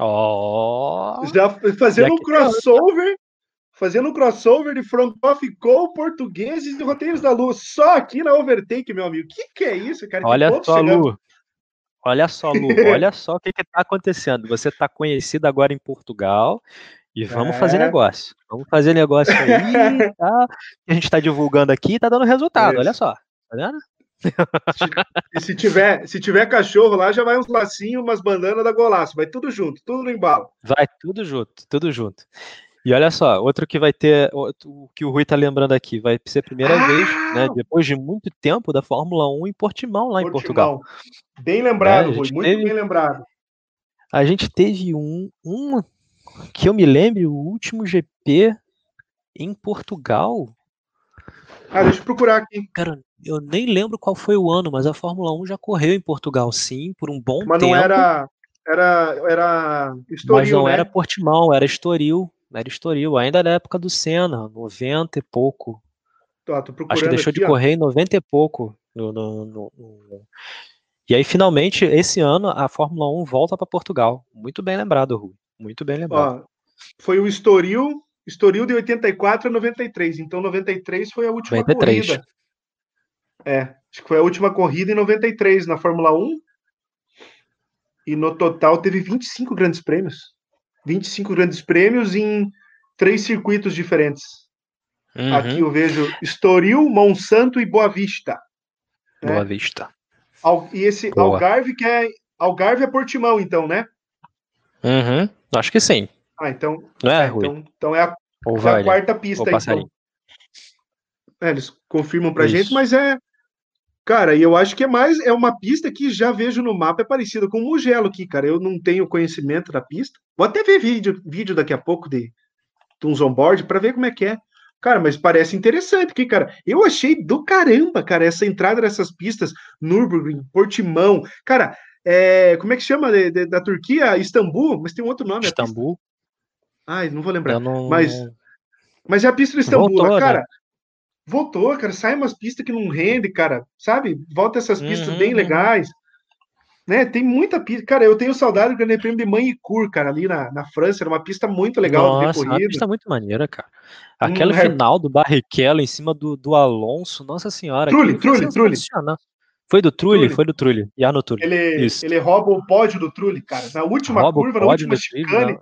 Oh. Já fazendo um crossover, fazendo um crossover de front off com portugueses e roteiros da Lu, só aqui na Overtake, meu amigo. O que, que é isso, cara? Olha só, Lu. Olha só, Lu, olha só o que está acontecendo. Você está conhecido agora em Portugal e vamos é. fazer negócio. Vamos fazer negócio aí, tá? A gente está divulgando aqui e tá dando resultado, olha só. Tá vendo? E se tiver, se tiver cachorro lá, já vai uns lacinhos, umas bandanas da golaço, vai tudo junto, tudo no embalo. Vai tudo junto, tudo junto. E olha só, outro que vai ter, o que o Rui tá lembrando aqui, vai ser a primeira ah! vez, né, depois de muito tempo, da Fórmula 1 em Portimão, lá Portimão. em Portugal. Bem lembrado, é, Rui, muito teve, bem lembrado. A gente teve um, um, que eu me lembre, o último GP em Portugal. Ah, deixa eu procurar aqui. Cara, eu nem lembro qual foi o ano, mas a Fórmula 1 já correu em Portugal, sim, por um bom mas tempo. Mas não era, era, era Estoril, Mas não né? era Portimão, era Estoril. Era Estoril, ainda na época do Senna, 90 e pouco. Tá, Acho que deixou aqui, de correr em 90 e pouco. No, no, no, e aí, finalmente, esse ano, a Fórmula 1 volta para Portugal. Muito bem lembrado, Rui. Muito bem lembrado. Ó, foi o Estoril, Estoril de 84 a 93. Então, 93 foi a última 93. corrida. É, acho que foi a última corrida em 93 na Fórmula 1. E no total teve 25 grandes prêmios. 25 grandes prêmios em três circuitos diferentes. Uhum. Aqui eu vejo Estoril, Monsanto e Boa Vista. Né? Boa Vista. e esse Boa. Algarve, que é. Algarve é Portimão, então, né? Uhum. Acho que sim. Ah, então. Não é, é então, então é a, é a quarta pista, então. É, eles confirmam pra Isso. gente, mas é. Cara, e eu acho que é mais. É uma pista que já vejo no mapa, é parecida com o Mugello aqui, cara. Eu não tenho conhecimento da pista. Vou até ver vídeo, vídeo daqui a pouco de, de uns onboard para ver como é que é. Cara, mas parece interessante aqui, cara. Eu achei do caramba, cara, essa entrada nessas pistas, Nürburgring, Portimão. Cara, é, como é que chama de, de, da Turquia? Istambul, mas tem um outro nome. Istambul. Ai, não vou lembrar. Não... Mas, mas é a pista do Istambul, Voltou, cara. Né? Voltou, cara. Sai umas pistas que não rende, cara. Sabe? Volta essas pistas uhum. bem legais. Né? Tem muita pista. Cara, eu tenho saudade do Grande Prêmio de Manicourt, cara, ali na, na França. Era uma pista muito legal nossa, Uma pista muito maneira, cara. Aquela um, final do Barrichello em cima do, do Alonso, nossa senhora. Trulli, Trulli, Trulli. Foi do Trulli, foi do Trulli. no Trulli. Ele, Isso. ele rouba o pódio do Trulli, cara. Na última rouba curva, na última chicane.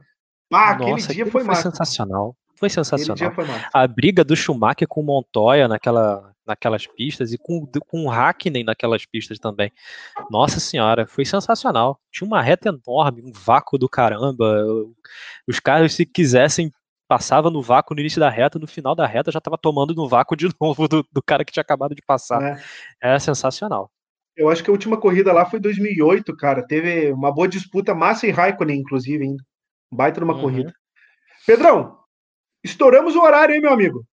Ah, aquele Nossa, dia foi, foi sensacional. Foi sensacional. Foi a briga do Schumacher com o Montoya naquela, naquelas pistas e com, com o Hackney naquelas pistas também. Nossa senhora, foi sensacional. Tinha uma reta enorme, um vácuo do caramba. Os caras, se quisessem, passava no vácuo no início da reta, no final da reta já estava tomando no vácuo de novo do, do cara que tinha acabado de passar. É. Era sensacional. Eu acho que a última corrida lá foi 2008, cara. Teve uma boa disputa, Massa e Raikkonen, inclusive, ainda. Baita numa uhum. corrida. Pedrão, estouramos o horário, hein, meu amigo?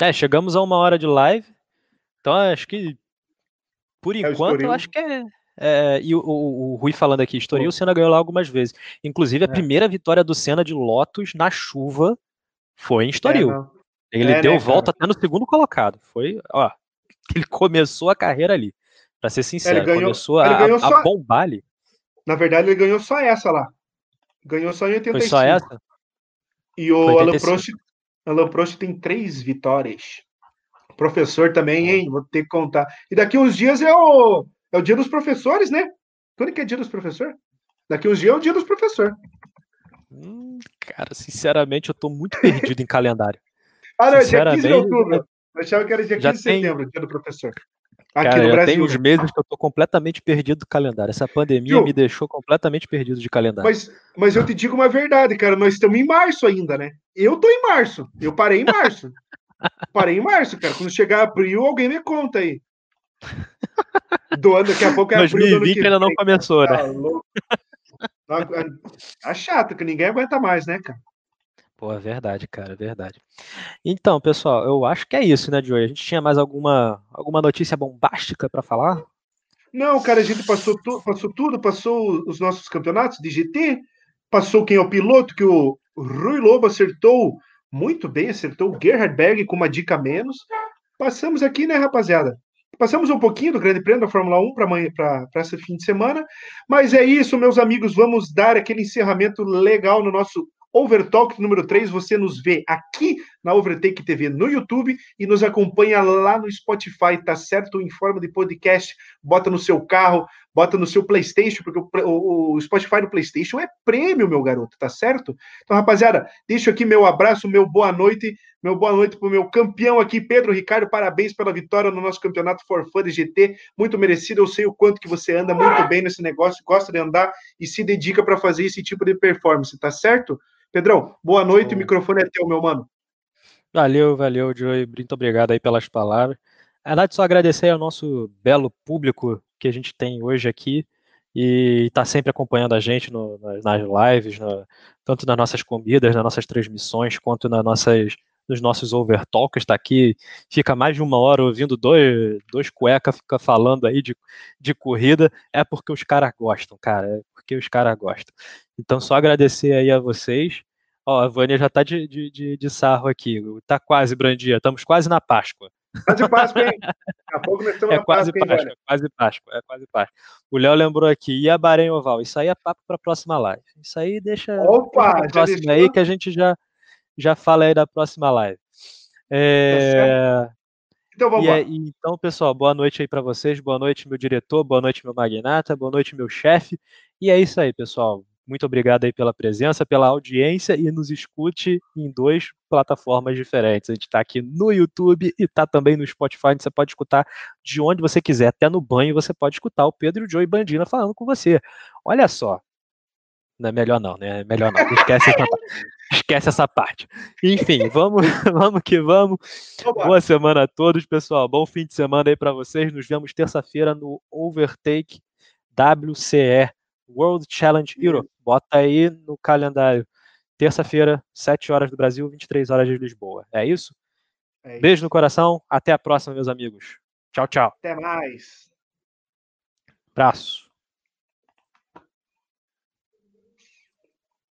É, chegamos a uma hora de live. Então, acho que, por é enquanto, eu acho que é. é e o, o, o, Rui falando aqui, Estoril, o Senna ganhou lá algumas vezes. Inclusive, a é. primeira vitória do Senna de Lotus na chuva foi em Estoril. É, ele é, deu né, volta até no segundo colocado. Foi, ó, ele começou a carreira ali. Pra ser sincero, ele ganhou, começou a, ganhou só, a bombar ali. Na verdade, ele ganhou só essa lá. Ganhou só em 85. Foi só essa? E o Alan Prost, Alan Prost tem três vitórias. Professor também, hein? Vou ter que contar. E daqui uns dias é o, é o dia dos professores, né? Quando que é dia dos professores? Daqui uns dias é o dia dos professores. Hum, cara, sinceramente, eu tô muito perdido em calendário. Ah, não, é dia 15 de outubro. Eu achava que era dia 15 de setembro, dia do professor. Aqui Cara, no Brasil. tem uns meses que eu tô completamente perdido do calendário. Essa pandemia me deixou completamente perdido de calendário. Mas, mas eu te digo uma verdade, cara. Nós estamos em março ainda, né? Eu tô em março. Eu parei em março. parei em março, cara. Quando chegar abril, alguém me conta aí. Do ano, daqui a pouco é 2020 ainda não começou, né? Tá, tá chato, que ninguém aguenta mais, né, cara? Pô, é verdade, cara, é verdade. Então, pessoal, eu acho que é isso, né, Joey? A gente tinha mais alguma, alguma notícia bombástica para falar? Não, cara, a gente passou, tu, passou tudo, passou os nossos campeonatos de GT, passou quem é o piloto, que o Rui Lobo acertou muito bem, acertou o Gerhard Berg com uma dica menos. Passamos aqui, né, rapaziada? Passamos um pouquinho do Grande Prêmio da Fórmula 1 para esse fim de semana, mas é isso, meus amigos. Vamos dar aquele encerramento legal no nosso Overtalk número 3, você nos vê aqui na Overtake TV no YouTube e nos acompanha lá no Spotify, tá certo? Em forma de podcast, bota no seu carro, bota no seu PlayStation, porque o, o, Spotify no PlayStation é prêmio, meu garoto, tá certo? Então, rapaziada, deixo aqui meu abraço, meu boa noite, meu boa noite pro meu campeão aqui, Pedro Ricardo, parabéns pela vitória no nosso campeonato For Fun de GT, muito merecido, eu sei o quanto que você anda muito bem nesse negócio, gosta de andar e se dedica para fazer esse tipo de performance, tá certo? Pedrão, boa noite, o microfone é teu, meu mano. Valeu, valeu, Joey. Muito obrigado aí pelas palavras. Na verdade, só agradecer ao nosso belo público que a gente tem hoje aqui e está sempre acompanhando a gente no, nas lives, no, tanto nas nossas comidas, nas nossas transmissões, quanto nas nossas, nos nossos overtalks. Está aqui, fica mais de uma hora ouvindo dois, dois cueca fica falando aí de, de corrida. É porque os caras gostam, cara. É porque os caras gostam. Então, só agradecer aí a vocês. Ó, a Vânia já tá de, de, de, de sarro aqui. Tá quase, Brandia. Estamos quase na Páscoa. Quase Páscoa, hein? Daqui a pouco nós estamos é na quase Páscoa, Páscoa, hein, quase Páscoa, é quase Páscoa. O Léo lembrou aqui, e a Bahrein Oval? Isso aí é papo para a próxima live. Isso aí deixa, Opa, deixa próxima deixou? aí que a gente já, já fala aí da próxima live. É... Tá então vamos e, lá. então, pessoal, boa noite aí para vocês, boa noite, meu diretor, boa noite, meu magnata, boa noite, meu chefe. E é isso aí, pessoal. Muito obrigado aí pela presença, pela audiência e nos escute em duas plataformas diferentes. A gente está aqui no YouTube e está também no Spotify, você pode escutar de onde você quiser, até no banho você pode escutar o Pedro, o Joe e Bandina falando com você. Olha só. Não é melhor não, né? É melhor não. Esquece essa, esquece essa parte. Enfim, vamos, vamos que vamos. Boa semana a todos, pessoal. Bom fim de semana aí para vocês. Nos vemos terça-feira no Overtake WCE World Challenge Europe. Bota aí no calendário. Terça-feira, 7 horas do Brasil, 23 horas de Lisboa. É isso? É isso. Beijo no coração. Até a próxima, meus amigos. Tchau, tchau. Até mais. Abraço.